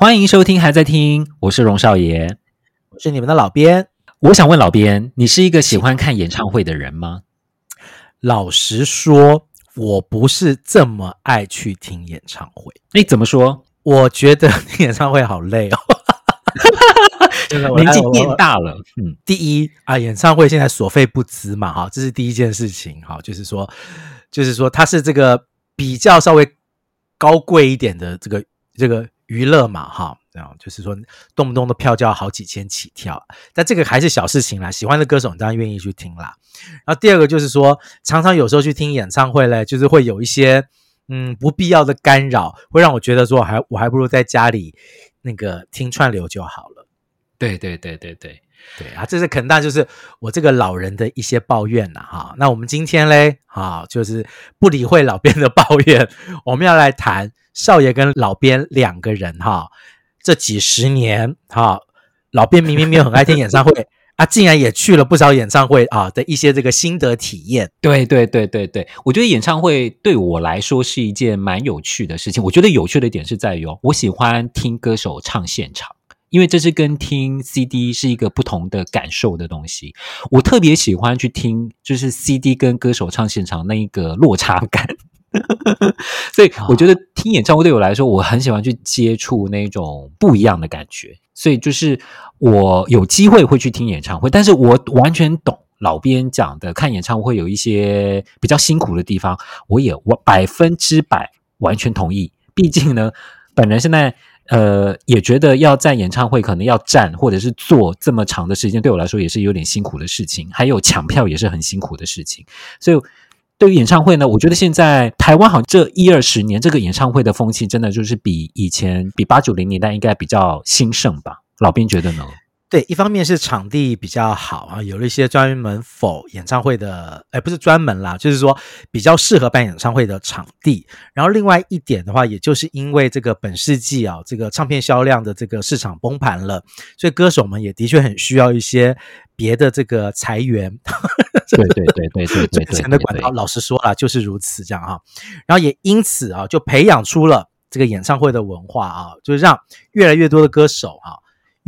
欢迎收听，还在听，我是荣少爷，我是你们的老编。我想问老编，你是一个喜欢看演唱会的人吗？老实说，我不是这么爱去听演唱会。哎怎么说？我觉得听演唱会好累哦。年纪变大了，嗯，第一啊，演唱会现在所费不赀嘛，哈，这是第一件事情，哈，就是说，就是说，它是这个比较稍微高贵一点的这个这个。娱乐嘛，哈，这样就是说，动不动的票就要好几千起跳，但这个还是小事情啦。喜欢的歌手你当然愿意去听啦。然后第二个就是说，常常有时候去听演唱会嘞，就是会有一些嗯不必要的干扰，会让我觉得说，还我还不如在家里那个听串流就好了。对对对对对对啊，这是肯定就是我这个老人的一些抱怨啦。哈。那我们今天嘞，哈，就是不理会老编的抱怨，我们要来谈。少爷跟老边两个人哈，这几十年哈，老边明明没有很爱听演唱会 啊，竟然也去了不少演唱会啊的一些这个心得体验。对对对对对，我觉得演唱会对我来说是一件蛮有趣的事情。我觉得有趣的点是在于哦，我喜欢听歌手唱现场，因为这是跟听 CD 是一个不同的感受的东西。我特别喜欢去听，就是 CD 跟歌手唱现场那一个落差感。所以我觉得听演唱会对我来说，我很喜欢去接触那种不一样的感觉。所以就是我有机会会去听演唱会，但是我完全懂老编讲的，看演唱会有一些比较辛苦的地方，我也我百分之百完全同意。毕竟呢，本人现在呃也觉得要在演唱会可能要站或者是坐这么长的时间，对我来说也是有点辛苦的事情。还有抢票也是很辛苦的事情，所以。对于演唱会呢，我觉得现在台湾好像这一二十年，这个演唱会的风气真的就是比以前，比八九零年代应该比较兴盛吧？老兵觉得呢？对，一方面是场地比较好啊，有了一些专门 for 演唱会的，哎，不是专门啦，就是说比较适合办演唱会的场地。然后另外一点的话，也就是因为这个本世纪啊，这个唱片销量的这个市场崩盘了，所以歌手们也的确很需要一些别的这个财源。对对对对对对，钱的管道，老实说啦，就是如此这样啊。然后也因此啊，就培养出了这个演唱会的文化啊，就是让越来越多的歌手啊。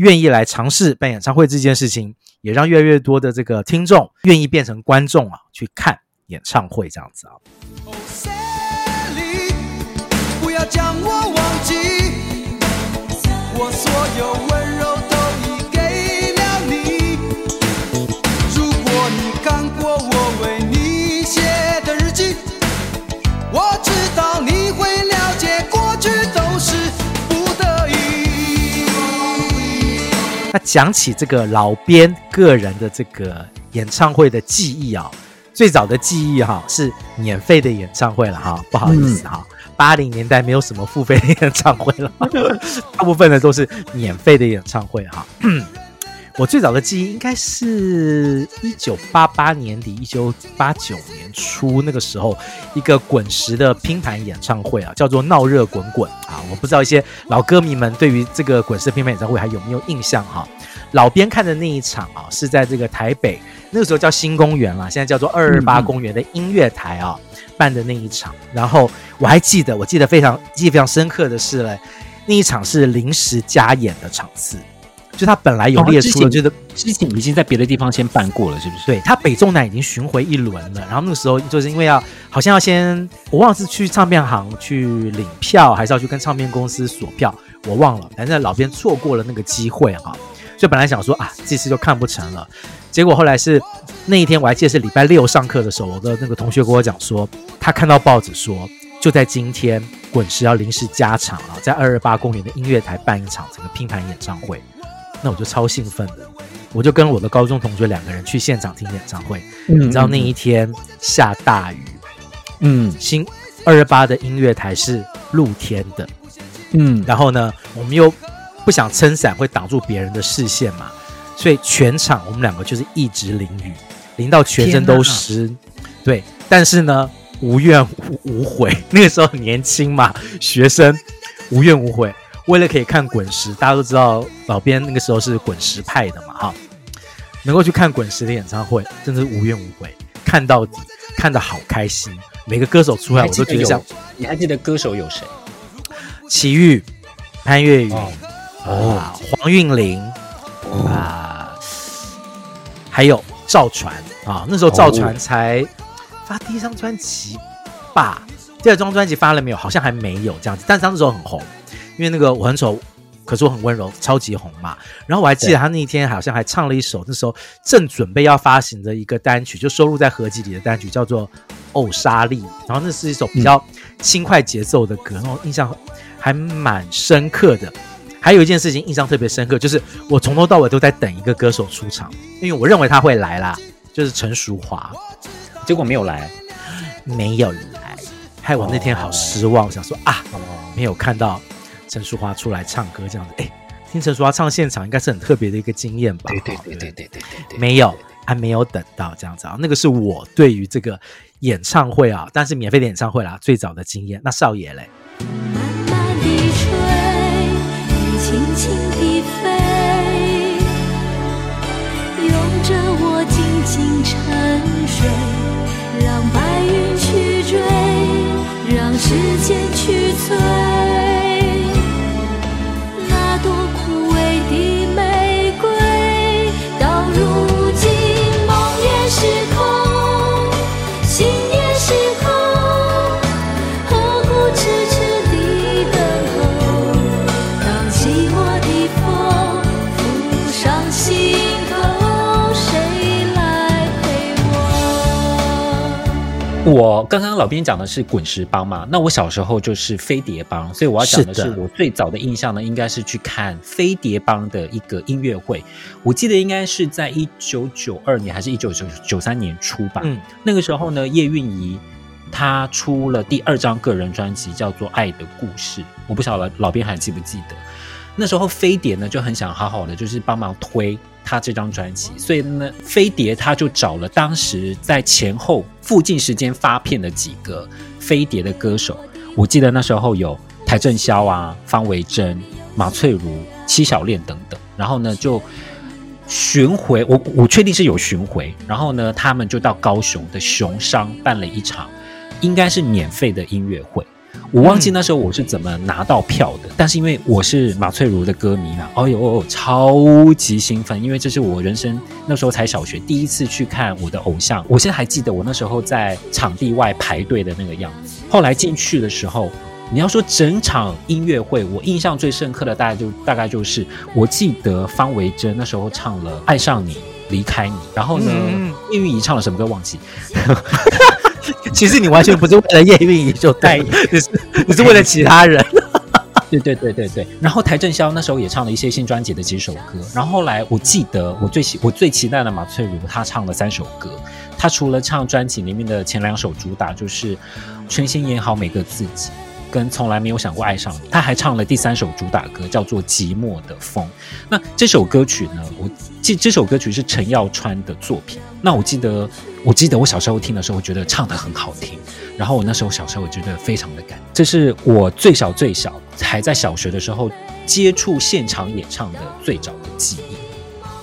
愿意来尝试办演唱会这件事情，也让越来越多的这个听众愿意变成观众啊，去看演唱会这样子啊。那讲起这个老编个人的这个演唱会的记忆啊，最早的记忆哈是免费的演唱会了哈，不好意思哈，八零年代没有什么付费的演唱会了，大部分的都是免费的演唱会哈。我最早的记忆应该是一九八八年底、一九八九年初那个时候，一个滚石的拼盘演唱会啊，叫做《闹热滚滚》啊。我不知道一些老歌迷们对于这个滚石的拼盘演唱会还有没有印象哈？老边看的那一场啊，是在这个台北，那个时候叫新公园啦，现在叫做二二八公园的音乐台啊办的那一场。然后我还记得，我记得非常记忆非常深刻的是嘞，那一场是临时加演的场次。就他本来有列出了，觉得之前已经在别的地方先办过了，是不是？对，他北中南已经巡回一轮了，然后那个时候就是因为要好像要先，我忘了是去唱片行去领票，还是要去跟唱片公司索票，我忘了。反正老编错过了那个机会哈，所以本来想说啊，这次就看不成了。结果后来是那一天我还记得是礼拜六上课的时候，我的那个同学跟我讲说，他看到报纸说就在今天滚石要临时加场啊，在二二八公园的音乐台办一场这个拼盘演唱会。那我就超兴奋的，我就跟我的高中同学两个人去现场听演唱会。嗯、你知道那一天下大雨，嗯，新二二八的音乐台是露天的，嗯，然后呢，我们又不想撑伞会挡住别人的视线嘛，所以全场我们两个就是一直淋雨，淋到全身都湿。对，但是呢，无怨无悔。那个时候很年轻嘛，学生无怨无悔。为了可以看滚石，大家都知道老编那个时候是滚石派的嘛，哈，能够去看滚石的演唱会，真的是无怨无悔，看到底，看的好开心。每个歌手出来，我都觉得像。你还记得歌手有谁？齐豫、潘越云哦，啊，黄韵玲啊，还有赵传啊，那时候赵传才发第一张专辑吧？第二张专辑发了没有？好像还没有这样子，但是那时候很红，因为那个我很丑，可是我很温柔，超级红嘛。然后我还记得他那一天好像还唱了一首那时候正准备要发行的一个单曲，就收录在合集里的单曲，叫做《偶沙莉》。然后那是一首比较轻快节奏的歌，然后印象还蛮深刻的。还有一件事情印象特别深刻，就是我从头到尾都在等一个歌手出场，因为我认为他会来啦，就是陈淑华，结果没有来，没有来，害我那天好失望，哦、想说啊，没有看到陈淑桦出来唱歌这样子，哎，听陈淑桦唱现场应该是很特别的一个经验吧？对对对对对对对，没有，还没有等到这样子啊，那个是我对于这个演唱会啊，但是免费的演唱会啦，最早的经验。那少爷嘞？轻轻我刚刚老编讲的是滚石帮嘛，那我小时候就是飞碟帮，所以我要讲的是我最早的印象呢，应该是去看飞碟帮的一个音乐会。我记得应该是在一九九二年还是一九九九三年初吧。嗯，那个时候呢，叶蕴仪她出了第二张个人专辑，叫做《爱的故事》。我不晓得老编还记不记得，那时候飞碟呢就很想好好的就是帮忙推。他这张专辑，所以呢，飞碟他就找了当时在前后附近时间发片的几个飞碟的歌手。我记得那时候有邰正宵啊、方维珍、马翠如、七小恋等等。然后呢，就巡回，我我确定是有巡回。然后呢，他们就到高雄的熊商办了一场，应该是免费的音乐会。我忘记那时候我是怎么拿到票的，嗯、但是因为我是马翠如的歌迷嘛，哎呦，超级兴奋，因为这是我人生那时候才小学第一次去看我的偶像。我现在还记得我那时候在场地外排队的那个样子。后来进去的时候，你要说整场音乐会，我印象最深刻的大概就大概就是，我记得方维珍那时候唱了《爱上你，离开你》，然后呢，叶蕴仪唱了什么歌忘记。其实你完全不是为了叶蕴仪就带，你是你是为了其他人。对对对对对。然后邰正宵那时候也唱了一些新专辑的几首歌。然后后来我记得我最喜我最期待的马翠如，她唱了三首歌。她除了唱专辑里面的前两首主打，就是《全心演好每个自己》跟《从来没有想过爱上你》，她还唱了第三首主打歌，叫做《寂寞的风》。那这首歌曲呢，我记这首歌曲是陈耀川的作品。那我记得。我记得我小时候听的时候，我觉得唱得很好听。然后我那时候小时候，我觉得非常的感。这是我最小最小还在小学的时候接触现场演唱的最早的记忆。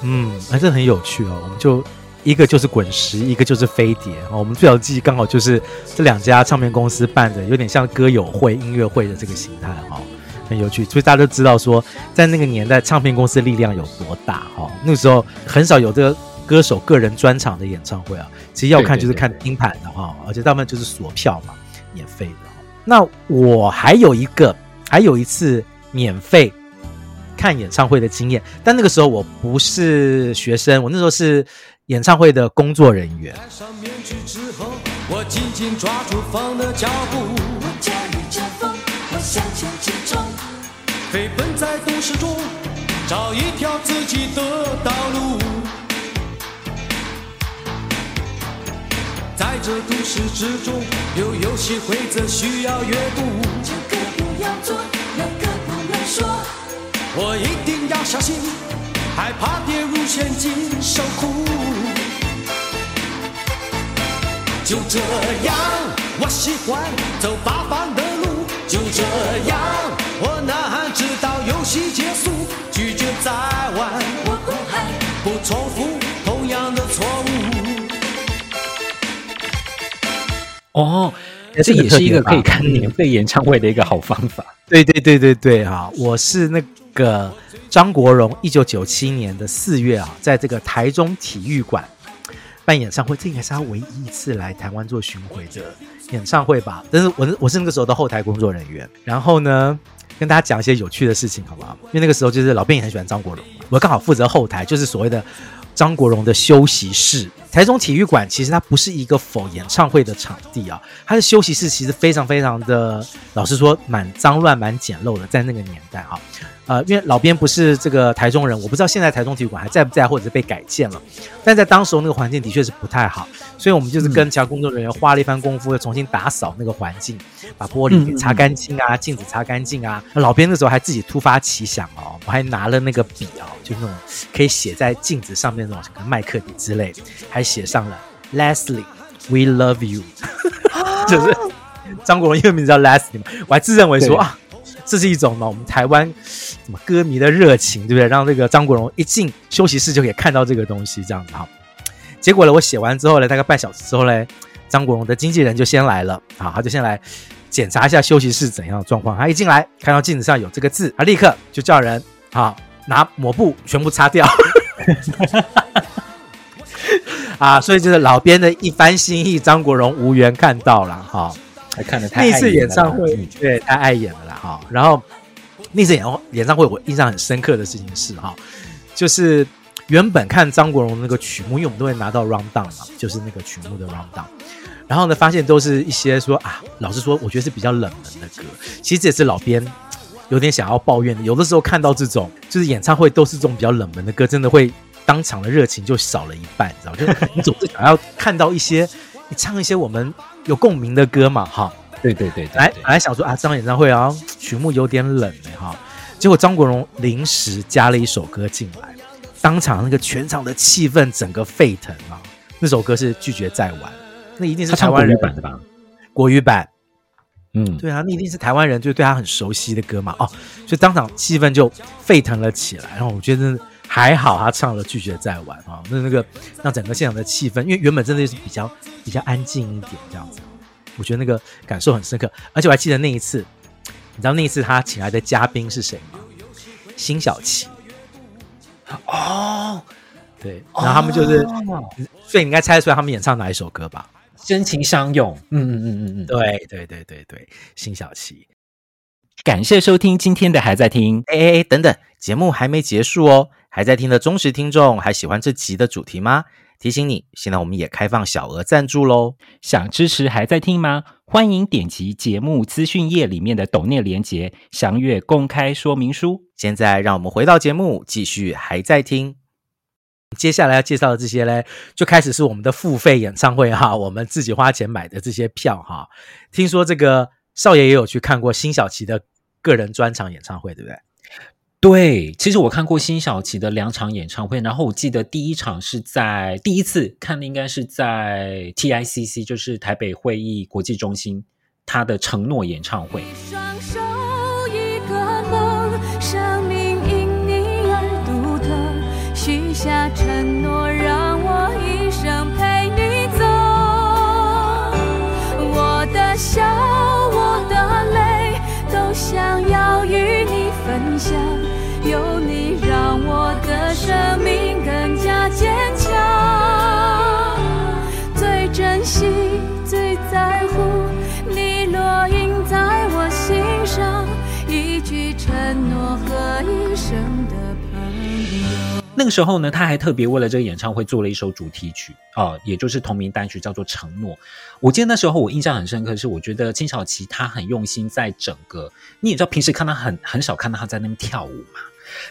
嗯，还是很有趣哦。我们就一个就是滚石，一个就是飞碟。我们最早记忆刚好就是这两家唱片公司办的，有点像歌友会、音乐会的这个形态哈，很有趣。所以大家都知道说，在那个年代，唱片公司力量有多大哈。那时候很少有这个。歌手个人专场的演唱会啊，其实要看就是看拼盘的哈，而且大部分就是锁票嘛，免费的。那我还有一个，还有一次免费看演唱会的经验，但那个时候我不是学生，我那时候是演唱会的工作人员。戴上面具之后，我紧紧抓住风的脚步，我驾驭着风，我向前直冲，飞奔在都市中，找一条自己的道路。在这都市之中，有游戏规则需要阅读。这个不要做，那个不能说。我一定要小心，害怕跌入陷阱受苦。就这样，我喜欢走八方的路。就这哦，这也是一个可以看免费演唱会的一个好方法。对对对对对啊！我是那个张国荣，一九九七年的四月啊，在这个台中体育馆办演唱会，这应该是他唯一一次来台湾做巡回的演唱会吧？但是我我是那个时候的后台工作人员，然后呢，跟大家讲一些有趣的事情，好不好？因为那个时候就是老编也很喜欢张国荣，我刚好负责后台，就是所谓的。张国荣的休息室，台中体育馆其实它不是一个否演唱会的场地啊，它的休息室其实非常非常的，老实说蛮脏乱、蛮简陋的，在那个年代啊。呃，因为老边不是这个台中人，我不知道现在台中体育馆还在不在，或者是被改建了。但在当时候那个环境的确是不太好，所以我们就是跟其他工作人员花了一番功夫，又重新打扫那个环境，把玻璃给擦干净啊，镜子擦干净啊。老边那时候还自己突发奇想哦，我还拿了那个笔哦，就那种可以写在镜子上面那种什么麦克笔之类的，还写上了 Leslie，We love you，就是张国荣英文名字叫 Leslie 嘛，我还自认为说啊。这是一种呢，我们台湾什么歌迷的热情，对不对？让这个张国荣一进休息室就可以看到这个东西，这样子哈。结果呢，我写完之后呢，大概半小时之后呢，张国荣的经纪人就先来了，啊，他就先来检查一下休息室怎样的状况。他一进来看到镜子上有这个字，他立刻就叫人啊拿抹布全部擦掉。啊，所以就是老编的一番心意，张国荣无缘看到了哈。还看得太那次演唱会，对，太碍眼了啦哈。然后那次演演唱会，我印象很深刻的事情是哈，就是原本看张国荣那个曲目，因为我们都会拿到 round down 嘛，就是那个曲目的 round down。然后呢，发现都是一些说啊，老实说，我觉得是比较冷门的歌。其实这也是老编有点想要抱怨的。有的时候看到这种就是演唱会都是这种比较冷门的歌，真的会当场的热情就少了一半，你知道吗？就是你总是想要看到一些。你唱一些我们有共鸣的歌嘛，哈，对对对，对，来来想说啊，这场演唱会啊，曲目有点冷哎，哈，结果张国荣临时加了一首歌进来，当场那个全场的气氛整个沸腾啊，那首歌是拒绝再玩，那一定是台湾人。版的吧？国语版，嗯，对啊，那一定是台湾人就对他很熟悉的歌嘛，哦，所以当场气氛就沸腾了起来，然后我觉得。还好他唱了拒绝再玩啊，那那个让整个现场的气氛，因为原本真的是比较比较安静一点这样子，我觉得那个感受很深刻。而且我还记得那一次，你知道那一次他请来的嘉宾是谁吗？辛晓琪。哦，对，然后他们就是，哦、所以你应该猜得出来他们演唱哪一首歌吧？真情相拥。嗯嗯嗯嗯嗯，对对对对对，辛晓琪。感谢收听今天的还在听，哎哎哎，等等，节目还没结束哦。还在听的忠实听众，还喜欢这集的主题吗？提醒你，现在我们也开放小额赞助喽！想支持还在听吗？欢迎点击节目资讯页里面的抖内连结，详阅公开说明书。现在让我们回到节目，继续还在听。接下来要介绍的这些嘞，就开始是我们的付费演唱会哈，我们自己花钱买的这些票哈。听说这个少爷也有去看过辛晓琪的个人专场演唱会，对不对？对，其实我看过辛晓琪的两场演唱会，然后我记得第一场是在第一次看的，应该是在 TICC，就是台北会议国际中心，他的承诺演唱会。一双手一个梦，生命因你而独特，许下承那个时候呢，他还特别为了这个演唱会做了一首主题曲啊、呃，也就是同名单曲，叫做《承诺》。我记得那时候我印象很深刻，是我觉得金小琪她很用心，在整个你也知道，平时看她很很少看到她在那边跳舞嘛。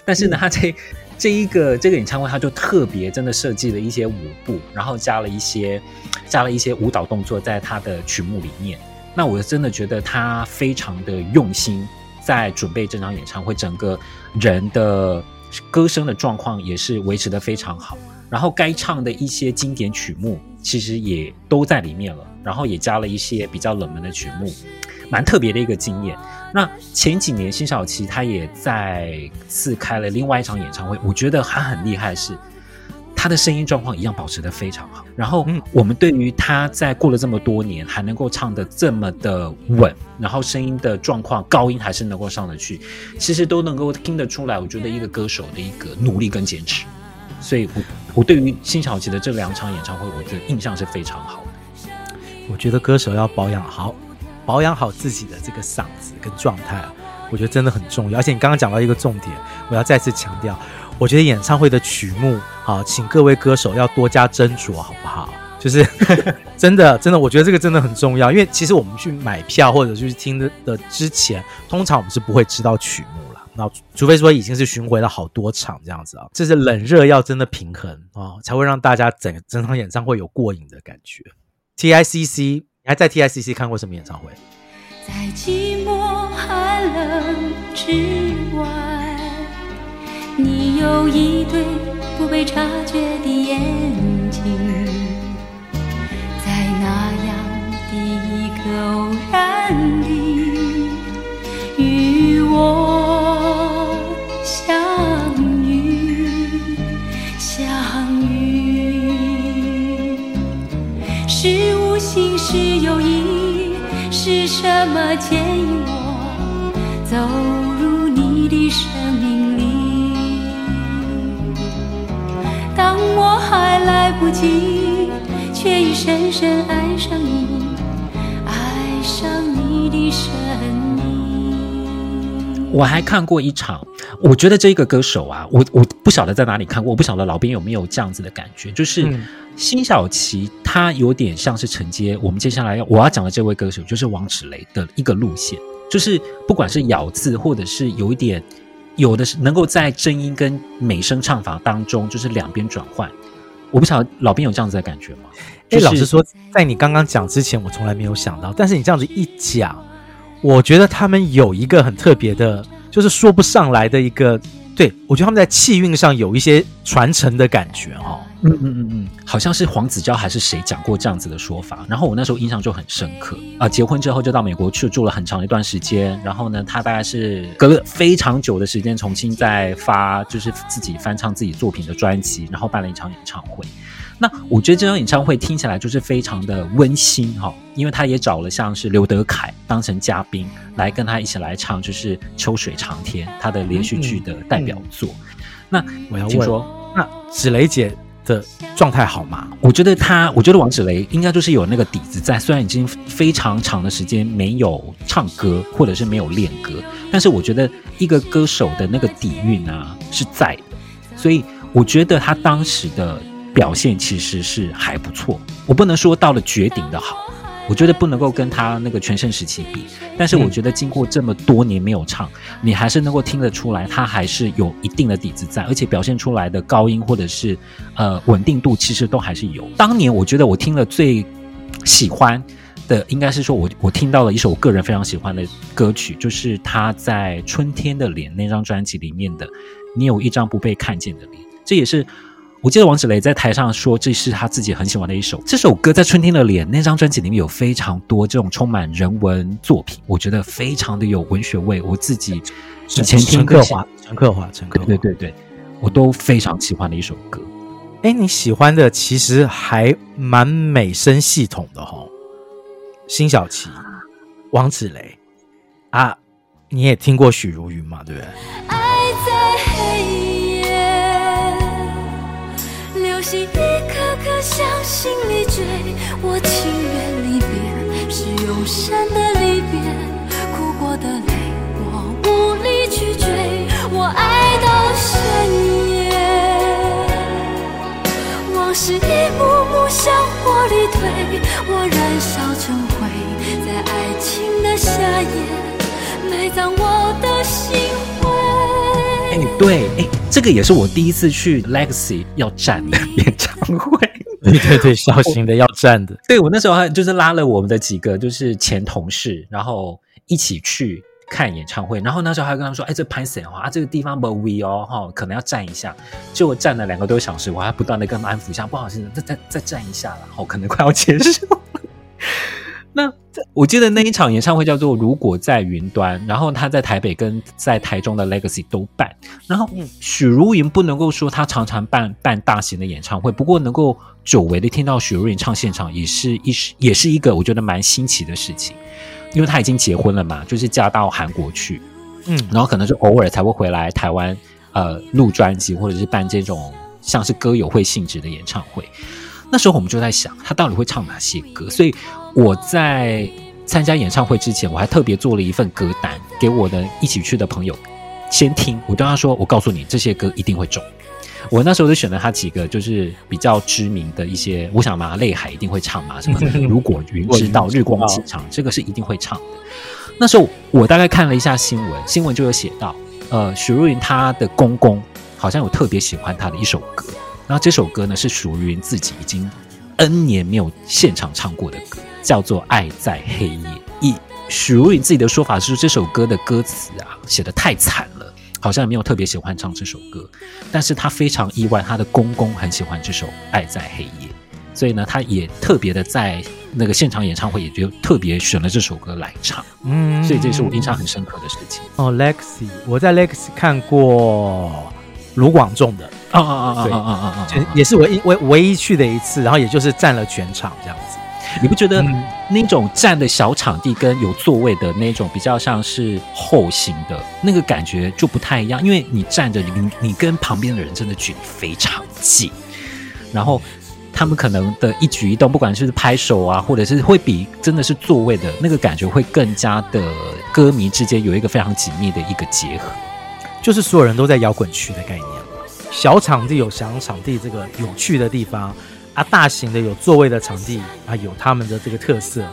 但是呢，他这这一个这个演唱会，他就特别真的设计了一些舞步，然后加了一些加了一些舞蹈动作在他的曲目里面。那我真的觉得他非常的用心，在准备这场演唱会，整个人的歌声的状况也是维持的非常好。然后该唱的一些经典曲目，其实也都在里面了。然后也加了一些比较冷门的曲目，蛮特别的一个经验。那前几年，辛晓琪她也再次开了另外一场演唱会。我觉得还很厉害是，他的声音状况一样保持的非常好。然后，我们对于他在过了这么多年还能够唱的这么的稳，然后声音的状况高音还是能够上得去，其实都能够听得出来。我觉得一个歌手的一个努力跟坚持。所以我，我我对于辛晓琪的这两场演唱会，我的印象是非常好的。我觉得歌手要保养好，保养好自己的这个嗓子跟状态，我觉得真的很重要。而且你刚刚讲到一个重点，我要再次强调。我觉得演唱会的曲目，好，请各位歌手要多加斟酌，好不好？就是 真的，真的，我觉得这个真的很重要，因为其实我们去买票或者去听的的之前，通常我们是不会知道曲目了。那除非说已经是巡回了好多场这样子啊，这是冷热要真的平衡啊，才会让大家整整场演唱会有过瘾的感觉。TICC，你还在 TICC 看过什么演唱会？在寂寞寒冷之外。你有一对不被察觉的眼睛，在那样的一个偶然里与我相遇，相遇。是无心是有意，是什么牵引我走入你的生当我还来不及，却已深深爱上你，爱上你的声音。我还看过一场，我觉得这个歌手啊，我我不晓得在哪里看过，我不晓得老兵有没有这样子的感觉，就是辛晓琪，她有点像是承接我们接下来要我要讲的这位歌手，就是王芷蕾的一个路线，就是不管是咬字，或者是有一点。有的是能够在真音跟美声唱法当中，就是两边转换。我不晓得老兵有这样子的感觉吗？哎、就是，老实说，在你刚刚讲之前，我从来没有想到。但是你这样子一讲，我觉得他们有一个很特别的，就是说不上来的一个。对，我觉得他们在气韵上有一些传承的感觉哦。嗯嗯嗯嗯，好像是黄子佼还是谁讲过这样子的说法，然后我那时候印象就很深刻啊、呃。结婚之后就到美国去住了很长一段时间，然后呢，他大概是隔了非常久的时间重新再发，就是自己翻唱自己作品的专辑，然后办了一场演唱会。那我觉得这场演唱会听起来就是非常的温馨哈、哦，因为他也找了像是刘德凯当成嘉宾来跟他一起来唱，就是《秋水长天》他的连续剧的代表作。嗯嗯、那我要问说，那芷蕾姐的状态好吗？我觉得他，我觉得王芷蕾应该就是有那个底子在，虽然已经非常长的时间没有唱歌或者是没有练歌，但是我觉得一个歌手的那个底蕴啊是在的，所以我觉得他当时的。表现其实是还不错，我不能说到了绝顶的好，我觉得不能够跟他那个全盛时期比，但是我觉得经过这么多年没有唱，你还是能够听得出来，他还是有一定的底子在，而且表现出来的高音或者是呃稳定度，其实都还是有。当年我觉得我听了最喜欢的，应该是说我我听到了一首我个人非常喜欢的歌曲，就是他在《春天的脸》那张专辑里面的《你有一张不被看见的脸》，这也是。我记得王芷蕾在台上说，这是他自己很喜欢的一首。这首歌在《春天的脸》那张专辑里面有非常多这种充满人文作品，我觉得非常的有文学味。我自己以前听陈克华、陈克华、陈克华，对对对，我都非常喜欢的一首歌。哎，你喜欢的其实还蛮美声系统的哈、哦，辛晓琪、王子雷啊，你也听过许茹芸嘛？对不对？对，哎，这个也是我第一次去 Legacy 要站的演唱会。对对对，小型的要站的。对，我那时候还就是拉了我们的几个就是前同事，然后一起去看演唱会。然后那时候还跟他们说：“哎，这潘森啊？这个地方不 we 哦，哈，可能要站一下。”就站了两个多小时，我还不断的跟他们安抚一下：“不好意思，再再再站一下了，哦，可能快要结束。”那我记得那一场演唱会叫做《如果在云端》，然后他在台北跟在台中的 Legacy 都办。然后许茹芸不能够说他常常办办大型的演唱会，不过能够久违的听到许茹芸唱现场，也是一也是一个我觉得蛮新奇的事情。因为她已经结婚了嘛，就是嫁到韩国去，嗯，然后可能是偶尔才会回来台湾，呃，录专辑或者是办这种像是歌友会性质的演唱会。那时候我们就在想，他到底会唱哪些歌？所以我在参加演唱会之前，我还特别做了一份歌单给我的一起去的朋友先听。我跟他说：“我告诉你，这些歌一定会中。”我那时候就选了他几个，就是比较知名的一些。我想嘛，泪海一定会唱嘛，什么 如果云知道，日光起长，这个是一定会唱的。那时候我大概看了一下新闻，新闻就有写到，呃，许茹芸她的公公好像有特别喜欢她的一首歌。然后这首歌呢，是许茹芸自己已经 N 年没有现场唱过的歌，叫做《爱在黑夜》。以许茹芸自己的说法是，这首歌的歌词啊写的太惨了，好像也没有特别喜欢唱这首歌。但是她非常意外，她的公公很喜欢这首《爱在黑夜》，所以呢，她也特别的在那个现场演唱会也就特别选了这首歌来唱。嗯，所以这是我印象很深刻的事情。哦，Legacy，我在 Legacy 看过卢广仲的。啊啊啊啊啊啊啊！也是唯一唯唯一去的一次，然后也就是占了全场这样子。你不觉得那种站的小场地跟有座位的那种比较像是后行的那个感觉就不太一样？因为你站着，你你跟旁边的人真的距离非常近，然后他们可能的一举一动，不管是拍手啊，或者是会比真的是座位的那个感觉会更加的歌迷之间有一个非常紧密的一个结合，就是所有人都在摇滚区的概念。小场地有小场地这个有趣的地方啊，大型的有座位的场地啊，有他们的这个特色。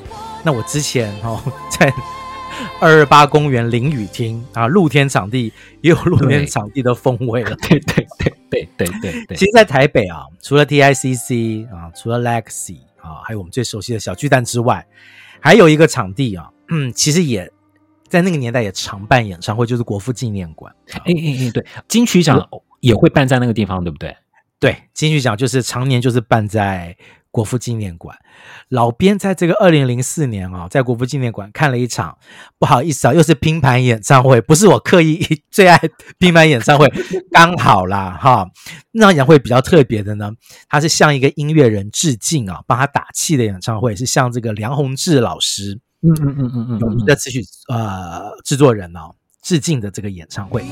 那我之前哦，在二二八公园淋雨厅啊，露天场地也有露天场地的风味了。对对对对对对对。其实，在台北啊，除了 TICC 啊，除了 Legacy 啊，还有我们最熟悉的小巨蛋之外，还有一个场地啊，嗯，其实也在那个年代也常办演唱会，就是国父纪念馆。哎哎哎，对，金曲奖。也会办在那个地方，对不对？对，金曲奖就是常年就是办在国父纪念馆。老编在这个二零零四年啊，在国父纪念馆看了一场，不好意思啊，又是拼盘演唱会，不是我刻意最爱拼盘演唱会，刚好啦哈。那场演唱会比较特别的呢，它是向一个音乐人致敬啊，帮他打气的演唱会，是向这个梁弘志老师，嗯嗯嗯嗯嗯，有名的词曲呃制作人哦。致敬的这个演唱会。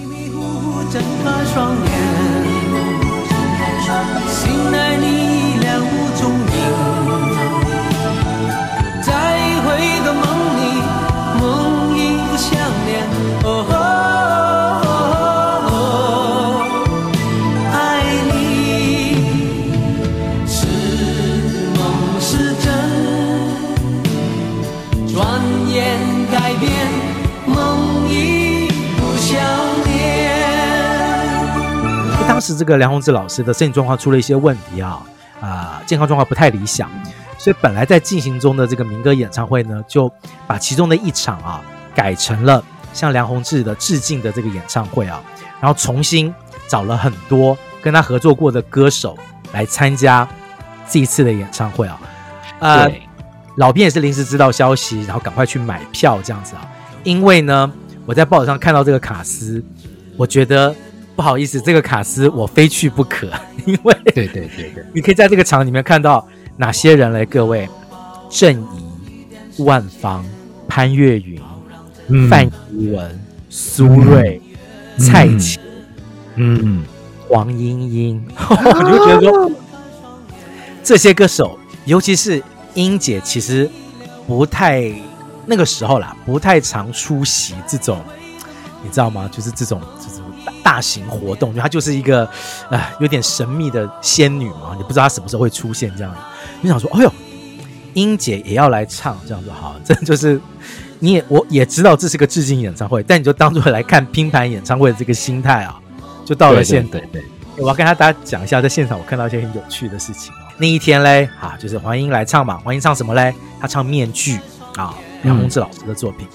当时这个梁宏志老师的身体状况出了一些问题啊，啊、呃，健康状况不太理想，所以本来在进行中的这个民歌演唱会呢，就把其中的一场啊改成了向梁鸿志的致敬的这个演唱会啊，然后重新找了很多跟他合作过的歌手来参加这一次的演唱会啊，呃，对老编也是临时知道消息，然后赶快去买票这样子啊，因为呢，我在报纸上看到这个卡斯，我觉得。不好意思，这个卡斯我非去不可，因为对对对对，你可以在这个场里面看到哪些人来？各位，郑怡、万芳、潘越云、嗯、范怡文、苏芮、嗯、蔡琴，嗯，黄莺莺，我就觉得说这些歌手，尤其是莺姐，其实不太那个时候啦，不太常出席这种，你知道吗？就是这种这种。大型活动，就她就是一个，呃，有点神秘的仙女嘛，你不知道她什么时候会出现这样子。你想说，哎呦，英姐也要来唱这样子好，这就是你也我也知道这是个致敬演唱会，但你就当做来看拼盘演唱会的这个心态啊，就到了现对，对对对，我要跟他大家讲一下，在现场我看到一些很有趣的事情哦。那一天嘞，啊，就是黄英来唱嘛，黄英唱什么嘞？她唱《面具》啊，梁弘志老师的作品、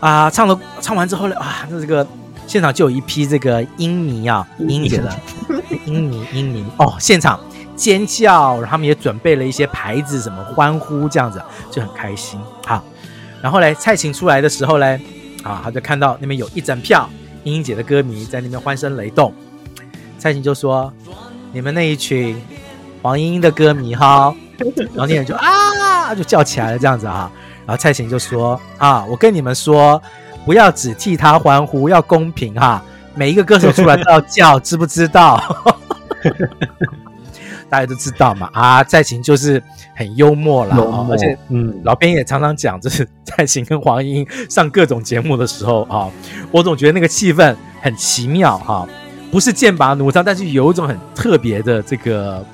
嗯、啊，唱了唱完之后呢，啊，那这个。现场就有一批这个英迷啊，英姐的 英迷英迷哦，现场尖叫，然后他们也准备了一些牌子，什么欢呼这样子，就很开心。好，然后嘞，蔡琴出来的时候嘞，啊，他就看到那边有一整票英英姐的歌迷在那边欢声雷动，蔡琴就说：“你们那一群黄莺莺的歌迷哈。”然后那人就啊，就叫起来了这样子啊。然后蔡琴就说：“啊，我跟你们说，不要只替他欢呼，要公平哈。每一个歌手出来都要叫，知不知道？” 大家都知道嘛啊，蔡琴就是很幽默啦，默而且嗯，老编也常常讲，就是蔡琴跟黄莺莺上各种节目的时候啊，我总觉得那个气氛很奇妙哈、啊，不是剑拔弩张，但是有一种很特别的这个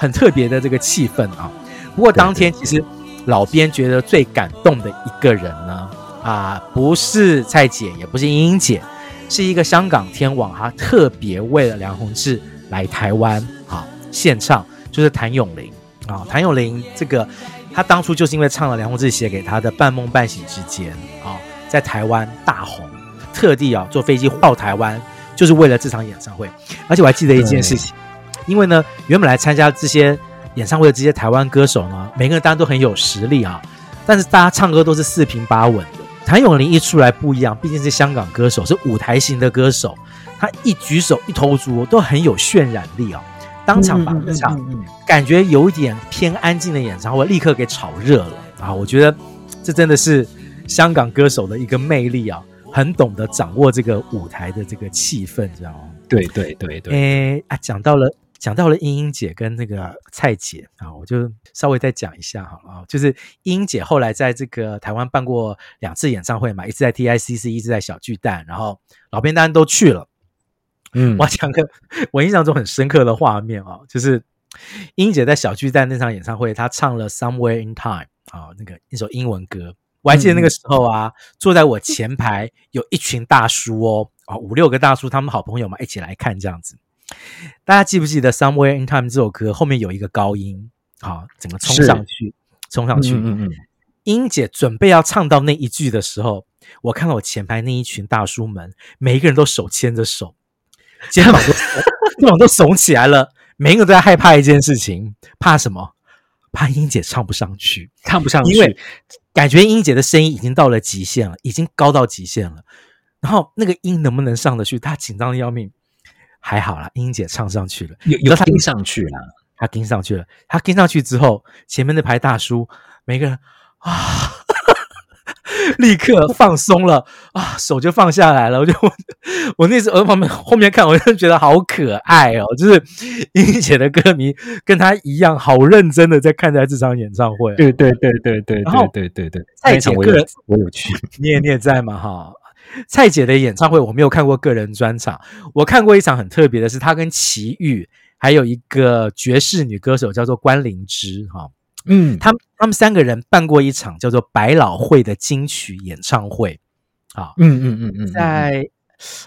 很特别的这个气氛啊。不过当天其实老编觉得最感动的一个人呢啊，不是蔡姐，也不是英英姐，是一个香港天王，他特别为了梁弘志来台湾啊。献唱就是谭咏麟啊，谭咏麟这个他当初就是因为唱了梁弘志写给他的《半梦半醒之间》啊，在台湾大红，特地啊坐飞机到台湾，就是为了这场演唱会。而且我还记得一件事情，因为呢，原本来参加这些演唱会的这些台湾歌手呢，每个人当然都很有实力啊，但是大家唱歌都是四平八稳的。谭咏麟一出来不一样，毕竟是香港歌手，是舞台型的歌手，他一举手一投足都很有渲染力啊。当场把这场感觉有一点偏安静的演唱会立刻给炒热了啊！我觉得这真的是香港歌手的一个魅力啊，很懂得掌握这个舞台的这个气氛，知道吗？对对对对。哎啊，讲到了讲到了英英姐跟那个蔡姐啊，我就稍微再讲一下好了啊，就是英英姐后来在这个台湾办过两次演唱会嘛，一次在 TICC，一次在小巨蛋，然后老编当然都去了。嗯，我讲个我印象中很深刻的画面啊，就是英姐在小巨蛋那场演唱会，她唱了《Somewhere in Time》啊，那个一首英文歌。我还记得那个时候啊，坐在我前排有一群大叔哦，啊五六个大叔，他们好朋友嘛，一起来看这样子。大家记不记得《Somewhere in Time》这首歌后面有一个高音好，整个冲上去，冲上去。嗯嗯。英姐准备要唱到那一句的时候，我看到我前排那一群大叔们，每一个人都手牵着手。肩膀都 肩膀都耸起来了，每一个都在害怕一件事情，怕什么？怕英姐唱不上去，唱不上去，因为感觉英姐的声音已经到了极限了，已经高到极限了。然后那个音能不能上得去？她紧张的要命。还好啦，英姐唱上去了，有有听上去了，她听上去了。她听上去之后，前面那排大叔每个人啊。立刻放松了啊，手就放下来了。我就我，我那时候旁边后面看，我就觉得好可爱哦。就是英姐的歌迷跟她一样，好认真的在看待这场演唱会。对对对对对对对对对。蔡姐个人我有去，你也你也在嘛哈？蔡姐的演唱会我没有看过个人专场，我看过一场很特别的是她跟齐豫，还有一个爵士女歌手叫做关灵芝哈。嗯，他们他们三个人办过一场叫做百老汇的金曲演唱会，啊，嗯嗯嗯嗯，在